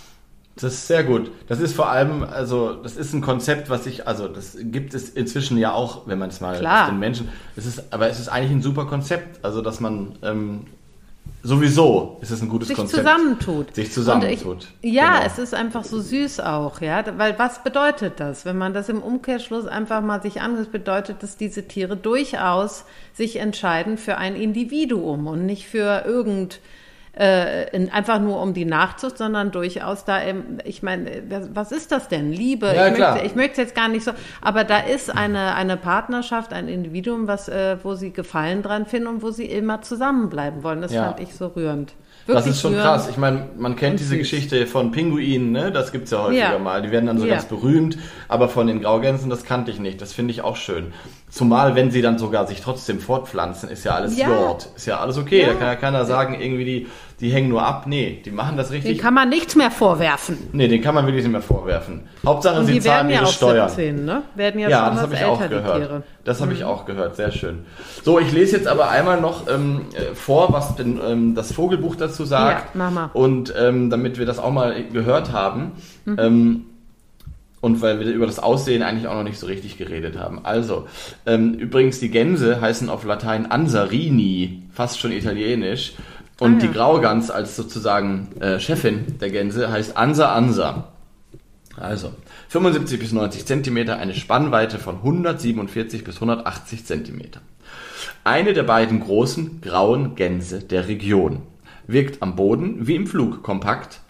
Das ist sehr gut. Das ist vor allem, also das ist ein Konzept, was ich, also das gibt es inzwischen ja auch, wenn man es mal Klar. den Menschen. Es ist, aber es ist eigentlich ein super Konzept, also dass man ähm, Sowieso ist es ein gutes sich Konzept. Zusammentut. Sich zusammentut. Ich, ja, genau. es ist einfach so süß auch, ja. Weil was bedeutet das? Wenn man das im Umkehrschluss einfach mal sich anhört, bedeutet das, diese Tiere durchaus sich entscheiden für ein Individuum und nicht für irgend äh, in, einfach nur um die Nachzucht, sondern durchaus da, im, ich meine, was ist das denn? Liebe? Ja, ich. Möchte, ich möchte es jetzt gar nicht so, aber da ist eine, eine Partnerschaft, ein Individuum, was, äh, wo sie Gefallen dran finden und wo sie immer zusammenbleiben wollen. Das ja. fand ich so rührend. Wirklich das ist schon krass. Ich meine, man kennt diese süß. Geschichte von Pinguinen, ne? Das gibt's ja häufiger ja. mal. Die werden dann so ganz berühmt, aber von den Graugänsen, das kannte ich nicht. Das finde ich auch schön. Zumal, wenn sie dann sogar sich trotzdem fortpflanzen, ist ja alles ja. Jord. Ist ja alles okay. Da kann ja keiner sagen, irgendwie die die hängen nur ab. Nee, die machen das richtig. Den kann man nichts mehr vorwerfen. Nee, den kann man wirklich nicht mehr vorwerfen. Hauptsache, Und sie zahlen ihre ja Steuern. 17, ne? Werden ja, ja das habe ich auch gehört. Das habe mhm. ich auch gehört, sehr schön. So, ich lese jetzt aber einmal noch ähm, äh, vor, was denn, ähm, das Vogelbuch dazu sagt. Ja, mach mal. Und ähm, damit wir das auch mal gehört haben. Mhm. Und weil wir über das Aussehen eigentlich auch noch nicht so richtig geredet haben. Also, ähm, übrigens, die Gänse heißen auf Latein Ansarini, fast schon italienisch. Und ah, ja. die Graugans als sozusagen äh, Chefin der Gänse heißt Ansa Ansa. Also 75 bis 90 Zentimeter, eine Spannweite von 147 bis 180 Zentimeter. Eine der beiden großen grauen Gänse der Region. Wirkt am Boden wie im Flug kompakt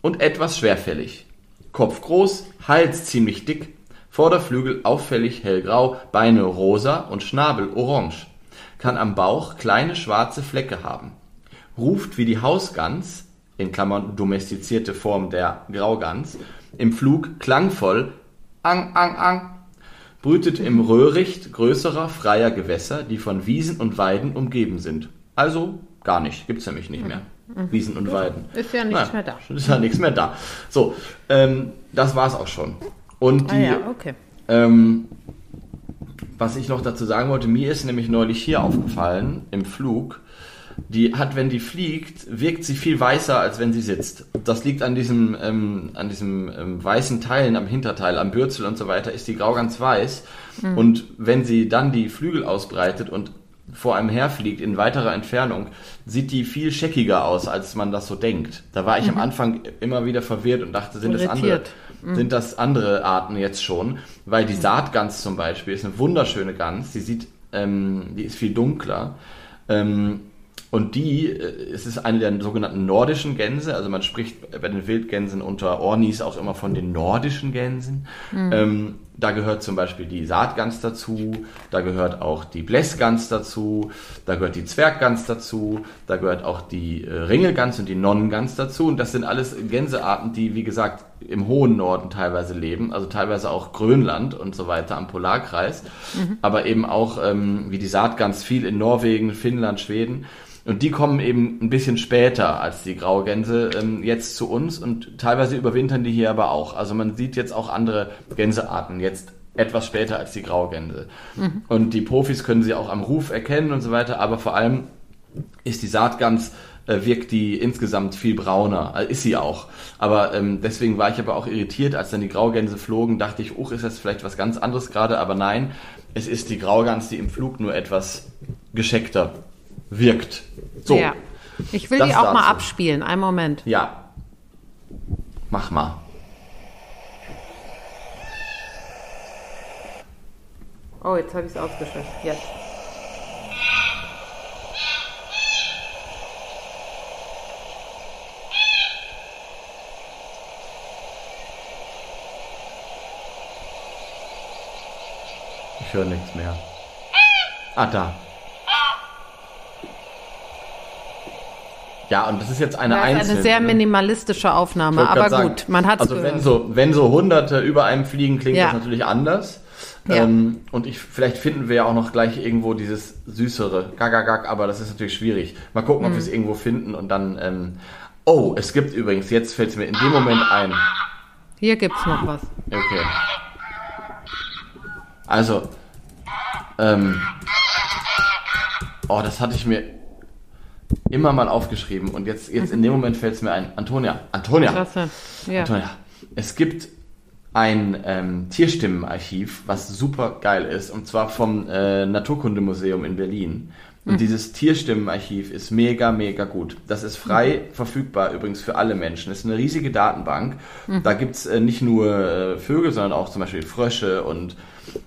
und etwas schwerfällig. Kopf groß, Hals ziemlich dick, Vorderflügel auffällig hellgrau, Beine rosa und Schnabel orange. Kann am Bauch kleine schwarze Flecke haben ruft wie die Hausgans in Klammern (domestizierte Form der Graugans) im Flug klangvoll ang ang ang, brütet im Röhricht größerer freier Gewässer, die von Wiesen und Weiden umgeben sind. Also gar nicht, gibt's nämlich nicht mehr. Mhm. Wiesen und Weiden. Ist ja nichts Nein, mehr da. Ist ja nichts mehr da. So, ähm, das war's auch schon. Und die, ah ja, okay. ähm, was ich noch dazu sagen wollte, mir ist nämlich neulich hier aufgefallen im Flug, die hat, wenn die fliegt, wirkt sie viel weißer, als wenn sie sitzt. Das liegt an diesem, ähm, an diesem ähm, weißen Teilen am Hinterteil, am Bürzel und so weiter, ist die Grau ganz weiß. Mhm. Und wenn sie dann die Flügel ausbreitet und vor einem herfliegt in weiterer Entfernung, sieht die viel scheckiger aus, als man das so denkt. Da war ich mhm. am Anfang immer wieder verwirrt und dachte, sind Irritiert. das andere, mhm. sind das andere Arten jetzt schon? Weil die Saatgans zum Beispiel ist eine wunderschöne Gans, die sieht, ähm, die ist viel dunkler. Ähm, und die, äh, es ist eine der sogenannten nordischen Gänse, also man spricht bei den Wildgänsen unter Ornis auch immer von den nordischen Gänsen. Mhm. Ähm, da gehört zum Beispiel die Saatgans dazu, da gehört auch die Blässgans dazu, da gehört die Zwerggans dazu, da gehört auch die äh, Ringelgans und die Nonnengans dazu. Und das sind alles Gänsearten, die, wie gesagt, im hohen Norden teilweise leben, also teilweise auch Grönland und so weiter am Polarkreis, mhm. aber eben auch ähm, wie die Saatgans viel in Norwegen, Finnland, Schweden. Und die kommen eben ein bisschen später als die Graugänse ähm, jetzt zu uns und teilweise überwintern die hier aber auch. Also man sieht jetzt auch andere Gänsearten jetzt etwas später als die Graugänse. Mhm. Und die Profis können sie auch am Ruf erkennen und so weiter, aber vor allem ist die Saatgans äh, wirkt die insgesamt viel brauner, äh, ist sie auch. Aber ähm, deswegen war ich aber auch irritiert, als dann die Graugänse flogen, dachte ich, uch, ist das vielleicht was ganz anderes gerade, aber nein, es ist die Graugans, die im Flug nur etwas gescheckter wirkt. So. Ja. Ich will die auch dazu. mal abspielen. Einen Moment. Ja. Mach mal. Oh, jetzt habe ich es ausgeschaltet. Jetzt. Ich höre nichts mehr. Ah, da. Ja, und das ist jetzt eine ja, einzelne. Eine sehr minimalistische Aufnahme, aber sagen, gut, man hat Also wenn so, wenn so Hunderte über einem fliegen, klingt ja. das natürlich anders. Ja. Ähm, und ich, vielleicht finden wir ja auch noch gleich irgendwo dieses süßere Gagagag, aber das ist natürlich schwierig. Mal gucken, ob mhm. wir es irgendwo finden und dann. Ähm, oh, es gibt übrigens, jetzt fällt es mir in dem Moment ein. Hier gibt es noch was. Okay. Also, ähm, oh, das hatte ich mir immer mal aufgeschrieben und jetzt, jetzt in dem Moment fällt es mir ein. Antonia, Antonia, Klasse. Ja. Antonia, es gibt ein ähm, Tierstimmenarchiv, was super geil ist, und zwar vom äh, Naturkundemuseum in Berlin. Und mhm. dieses Tierstimmenarchiv ist mega, mega gut. Das ist frei mhm. verfügbar übrigens für alle Menschen. Es ist eine riesige Datenbank. Mhm. Da gibt's äh, nicht nur äh, Vögel, sondern auch zum Beispiel Frösche und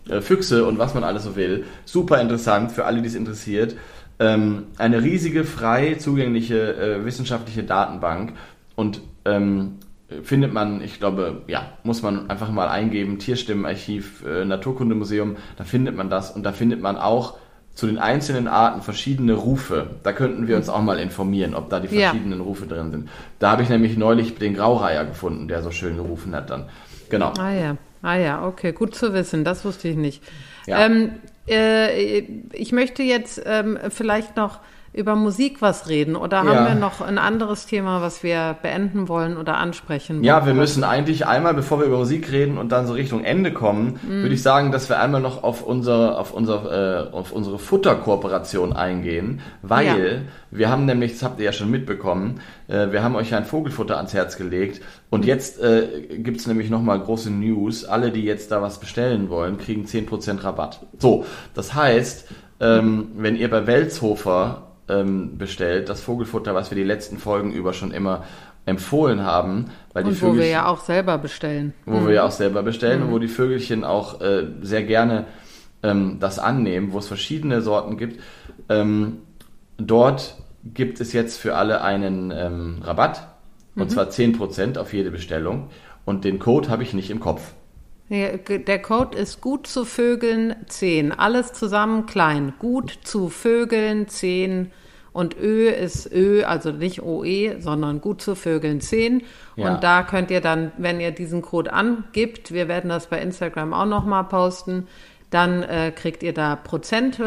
äh, Füchse und was man alles so will. Super interessant für alle, die es interessiert ähm, eine riesige, frei zugängliche äh, wissenschaftliche Datenbank und ähm, findet man, ich glaube, ja, muss man einfach mal eingeben, Tierstimmenarchiv, äh, Naturkundemuseum, da findet man das und da findet man auch zu den einzelnen Arten verschiedene Rufe. Da könnten wir uns auch mal informieren, ob da die verschiedenen ja. Rufe drin sind. Da habe ich nämlich neulich den Graureiher gefunden, der so schön gerufen hat dann. Genau. Ah ja, ah ja, okay, gut zu wissen, das wusste ich nicht. Ja. Ähm, äh, ich möchte jetzt ähm, vielleicht noch über Musik was reden oder haben ja. wir noch ein anderes Thema, was wir beenden wollen oder ansprechen wollen? Ja, wir müssen eigentlich einmal, bevor wir über Musik reden und dann so Richtung Ende kommen, mm. würde ich sagen, dass wir einmal noch auf unsere, auf unsere, äh, auf unsere Futterkooperation eingehen, weil ja. wir haben nämlich, das habt ihr ja schon mitbekommen, äh, wir haben euch ein Vogelfutter ans Herz gelegt und mhm. jetzt äh, gibt es nämlich nochmal große News. Alle, die jetzt da was bestellen wollen, kriegen 10% Rabatt. So, das heißt, ähm, wenn ihr bei Welzhofer ähm, bestellt, das Vogelfutter, was wir die letzten Folgen über schon immer empfohlen haben. Weil und die wo wir ja auch selber bestellen. Wo mhm. wir ja auch selber bestellen mhm. und wo die Vögelchen auch äh, sehr gerne ähm, das annehmen, wo es verschiedene Sorten gibt. Ähm, dort gibt es jetzt für alle einen ähm, Rabatt und mhm. zwar 10% auf jede Bestellung und den Code habe ich nicht im Kopf. Der Code ist gut zu Vögeln 10. Alles zusammen klein. Gut zu Vögeln 10. Und Ö ist Ö, also nicht OE, sondern gut zu Vögeln 10. Ja. Und da könnt ihr dann, wenn ihr diesen Code angibt, wir werden das bei Instagram auch nochmal posten, dann äh, kriegt ihr da Prozent,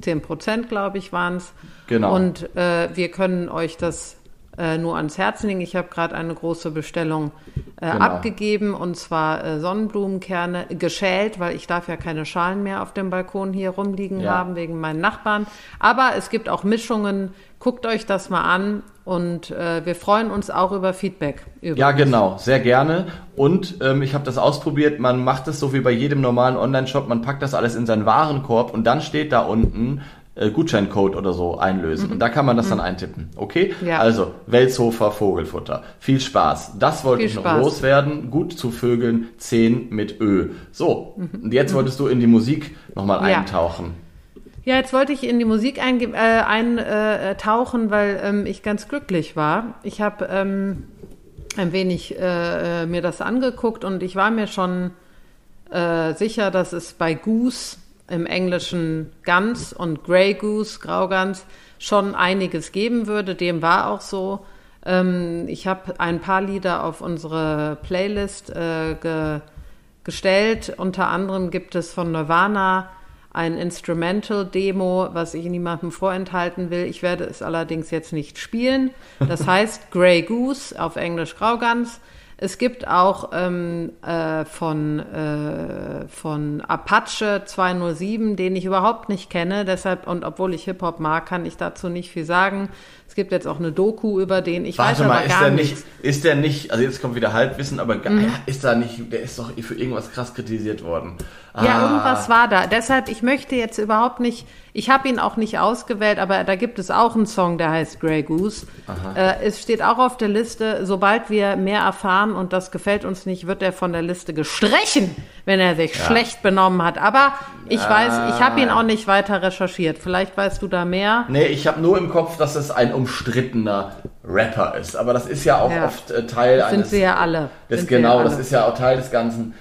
10 Prozent, glaube ich, waren es. Genau. Und äh, wir können euch das äh, nur ans Herz legen. Ich habe gerade eine große Bestellung äh, genau. abgegeben und zwar äh, Sonnenblumenkerne geschält, weil ich darf ja keine Schalen mehr auf dem Balkon hier rumliegen ja. haben wegen meinen Nachbarn. Aber es gibt auch Mischungen. Guckt euch das mal an und äh, wir freuen uns auch über Feedback. Übrigens. Ja, genau, sehr gerne. Und ähm, ich habe das ausprobiert. Man macht es so wie bei jedem normalen Online-Shop. Man packt das alles in seinen Warenkorb und dann steht da unten äh, Gutscheincode oder so einlösen. Mhm. Und da kann man das mhm. dann eintippen. Okay? Ja. Also, Weltshofer Vogelfutter. Viel Spaß. Das wollte Viel ich noch Spaß. loswerden. Gut zu Vögeln, 10 mit Ö. So, mhm. und jetzt wolltest du in die Musik nochmal ja. eintauchen. Ja, jetzt wollte ich in die Musik eintauchen, äh, ein, äh, weil ähm, ich ganz glücklich war. Ich habe ähm, ein wenig äh, mir das angeguckt und ich war mir schon äh, sicher, dass es bei Goose im Englischen Gans und Grey Goose, Graugans, schon einiges geben würde. Dem war auch so. Ähm, ich habe ein paar Lieder auf unsere Playlist äh, ge gestellt. Unter anderem gibt es von Nirvana ein Instrumental-Demo, was ich niemandem vorenthalten will. Ich werde es allerdings jetzt nicht spielen. Das [LAUGHS] heißt Grey Goose, auf Englisch Graugans. Es gibt auch ähm, äh, von, äh, von Apache 207, den ich überhaupt nicht kenne, deshalb, und obwohl ich Hip-Hop mag, kann ich dazu nicht viel sagen. Es gibt jetzt auch eine Doku über den, ich Warte weiß mal, aber gar nicht. nicht. Ist der nicht, also jetzt kommt wieder Halbwissen, aber mhm. ist da nicht, der ist doch für irgendwas krass kritisiert worden. Ja, ah. irgendwas war da. Deshalb, ich möchte jetzt überhaupt nicht, ich habe ihn auch nicht ausgewählt, aber da gibt es auch einen Song, der heißt Grey Goose. Äh, es steht auch auf der Liste, sobald wir mehr erfahren und das gefällt uns nicht, wird er von der Liste gestrichen, wenn er sich ja. schlecht benommen hat. Aber ich ja. weiß, ich habe ihn auch nicht weiter recherchiert. Vielleicht weißt du da mehr. Nee, ich habe nur im Kopf, dass es ein umstrittener Rapper ist. Aber das ist ja auch ja. oft äh, Teil das eines... Sind sie ja alle. Das, genau, das ist ja auch Teil des Ganzen.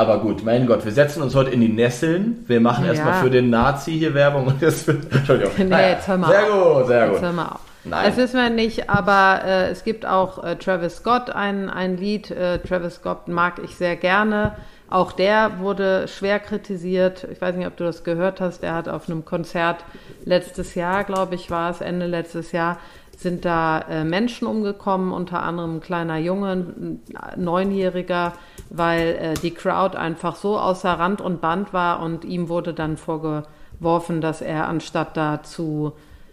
Aber gut, mein Gott, wir setzen uns heute in die Nesseln. Wir machen ja. erstmal für den Nazi hier Werbung. Und jetzt, Entschuldigung. Nee, naja, jetzt hör mal Sehr auf. gut, sehr jetzt gut. Hör mal auf. Nein. Das wissen wir nicht, aber äh, es gibt auch äh, Travis Scott, ein, ein Lied. Äh, Travis Scott mag ich sehr gerne. Auch der wurde schwer kritisiert. Ich weiß nicht, ob du das gehört hast. Der hat auf einem Konzert letztes Jahr, glaube ich, war es, Ende letztes Jahr, sind da äh, Menschen umgekommen, unter anderem ein kleiner Junge, ein Neunjähriger, weil äh, die Crowd einfach so außer Rand und Band war und ihm wurde dann vorgeworfen, dass er anstatt dazu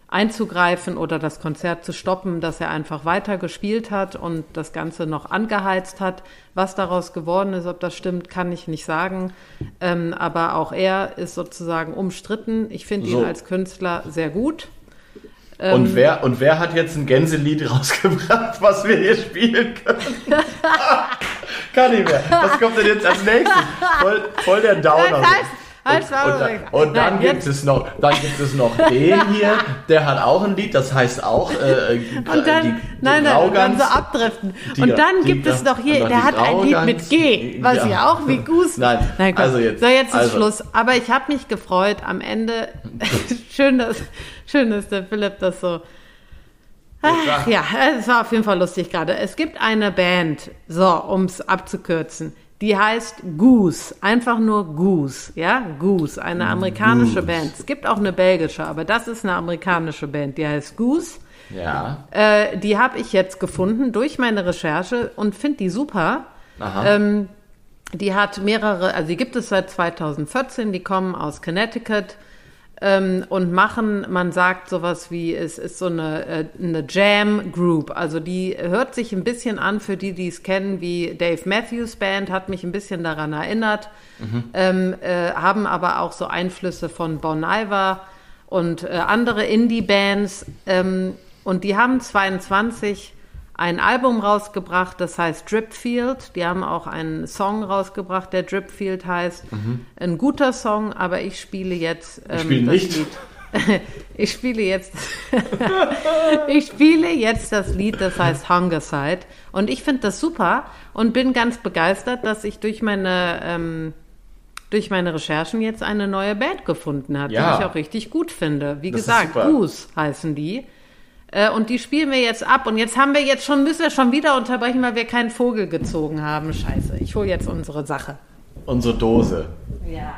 einzugreifen oder das Konzert zu stoppen, dass er einfach weiter gespielt hat und das Ganze noch angeheizt hat. Was daraus geworden ist, ob das stimmt, kann ich nicht sagen. Ähm, aber auch er ist sozusagen umstritten. Ich finde so. ihn als Künstler sehr gut. Und, ähm, wer, und wer hat jetzt ein Gänselied [LAUGHS] rausgebracht, was wir hier spielen können? Kann ich mehr. Was kommt denn jetzt als nächstes? Voll, voll der Downer. Das heißt, und, und, dann, und dann gibt es noch, dann gibt es noch den [LAUGHS] hier, der hat auch ein Lied, das heißt auch äh, äh und dann, die, die nein, nein, und dann so abdriften. Die, und dann gibt es noch hier, der hat ein Lied mit G, was ja, ja auch wie Goose. Nein, nein komm. also jetzt. So, jetzt ist also. Schluss. Aber ich habe mich gefreut. Am Ende, [LAUGHS] schön, dass, schön, dass der Philipp das so Ach, ja, es war auf jeden Fall lustig gerade. Es gibt eine Band, so, um es abzukürzen, die heißt Goose, einfach nur Goose, ja, Goose, eine amerikanische Goose. Band. Es gibt auch eine belgische, aber das ist eine amerikanische Band, die heißt Goose. Ja. Äh, die habe ich jetzt gefunden durch meine Recherche und finde die super. Aha. Ähm, die hat mehrere, also die gibt es seit 2014, die kommen aus Connecticut ähm, und machen, man sagt sowas wie, es ist so eine, äh, eine Jam Group. Also die hört sich ein bisschen an, für die, die es kennen, wie Dave Matthews Band, hat mich ein bisschen daran erinnert, mhm. ähm, äh, haben aber auch so Einflüsse von Bon Iver und äh, andere Indie-Bands. Ähm, und die haben 22 ein Album rausgebracht, das heißt Dripfield. Die haben auch einen Song rausgebracht, der Dripfield heißt. Mhm. Ein guter Song, aber ich spiele jetzt ähm, ich spiele das nicht. Lied. [LAUGHS] ich spiele jetzt [LAUGHS] ich spiele jetzt das Lied, das heißt Hungerside und ich finde das super und bin ganz begeistert, dass ich durch meine ähm, durch meine Recherchen jetzt eine neue Band gefunden habe, ja. die ich auch richtig gut finde. Wie das gesagt, Goose heißen die. Äh, und die spielen wir jetzt ab. Und jetzt haben wir jetzt schon, müssen wir schon wieder unterbrechen, weil wir keinen Vogel gezogen haben. Scheiße, ich hole jetzt unsere Sache. Unsere Dose. Ja.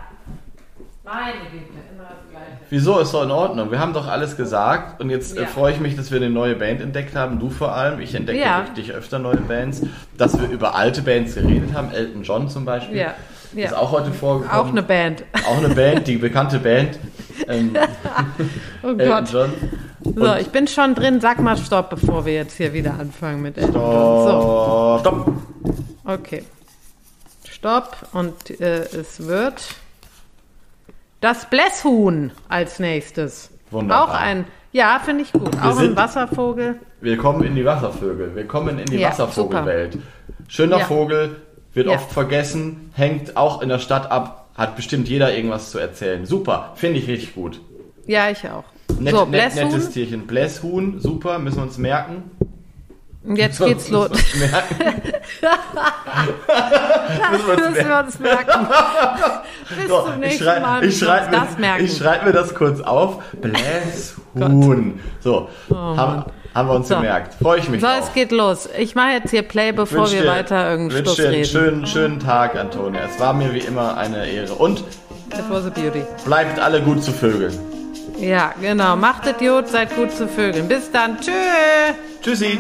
Meine Güte, immer das Gleiche. Wieso ist doch in Ordnung? Wir haben doch alles gesagt und jetzt äh, ja. freue ich mich, dass wir eine neue Band entdeckt haben. Du vor allem. Ich entdecke ja. richtig öfter neue Bands. Dass wir über alte Bands geredet haben. Elton John zum Beispiel. Ja. Ja. Ist auch heute vorgekommen. Auch eine Band. Auch eine Band, die bekannte Band. [LAUGHS] Ähm, oh Gott. John. So, ich bin schon drin. Sag mal Stopp, bevor wir jetzt hier wieder anfangen mit Elton John. So. Stopp. Okay. Stopp. Und äh, es wird das Blässhuhn als nächstes. Wunderbar. Auch ein, ja, finde ich gut. Wir auch sind, ein Wasservogel. Wir kommen in die Wasservögel. Wir kommen in die ja, Wasservogelwelt. Schöner ja. Vogel, wird ja. oft vergessen, hängt auch in der Stadt ab, hat bestimmt jeder irgendwas zu erzählen. Super, finde ich richtig gut. Ja, ich auch. Net, so, net, nettes Tierchen. Blässhuhn, super, müssen wir uns merken. Jetzt müssen geht's los. [LAUGHS] müssen wir uns merken. Bis so, zum nächsten ich Mal. Ich schreibe mir, schreib mir das kurz auf. Blässhuhn. So, oh, haben, haben wir uns so. gemerkt. Freue ich mich So, drauf. es geht los. Ich mache jetzt hier Play, bevor wir dir, weiter irgendeinen Schluss dir einen Schönen, schönen Tag, Antonia. Es war mir wie immer eine Ehre. Und It was a beauty. bleibt alle gut zu Vögeln. Ja, genau. Macht Idiot, seid gut zu Vögeln. Bis dann. Tschö. Tschüssi.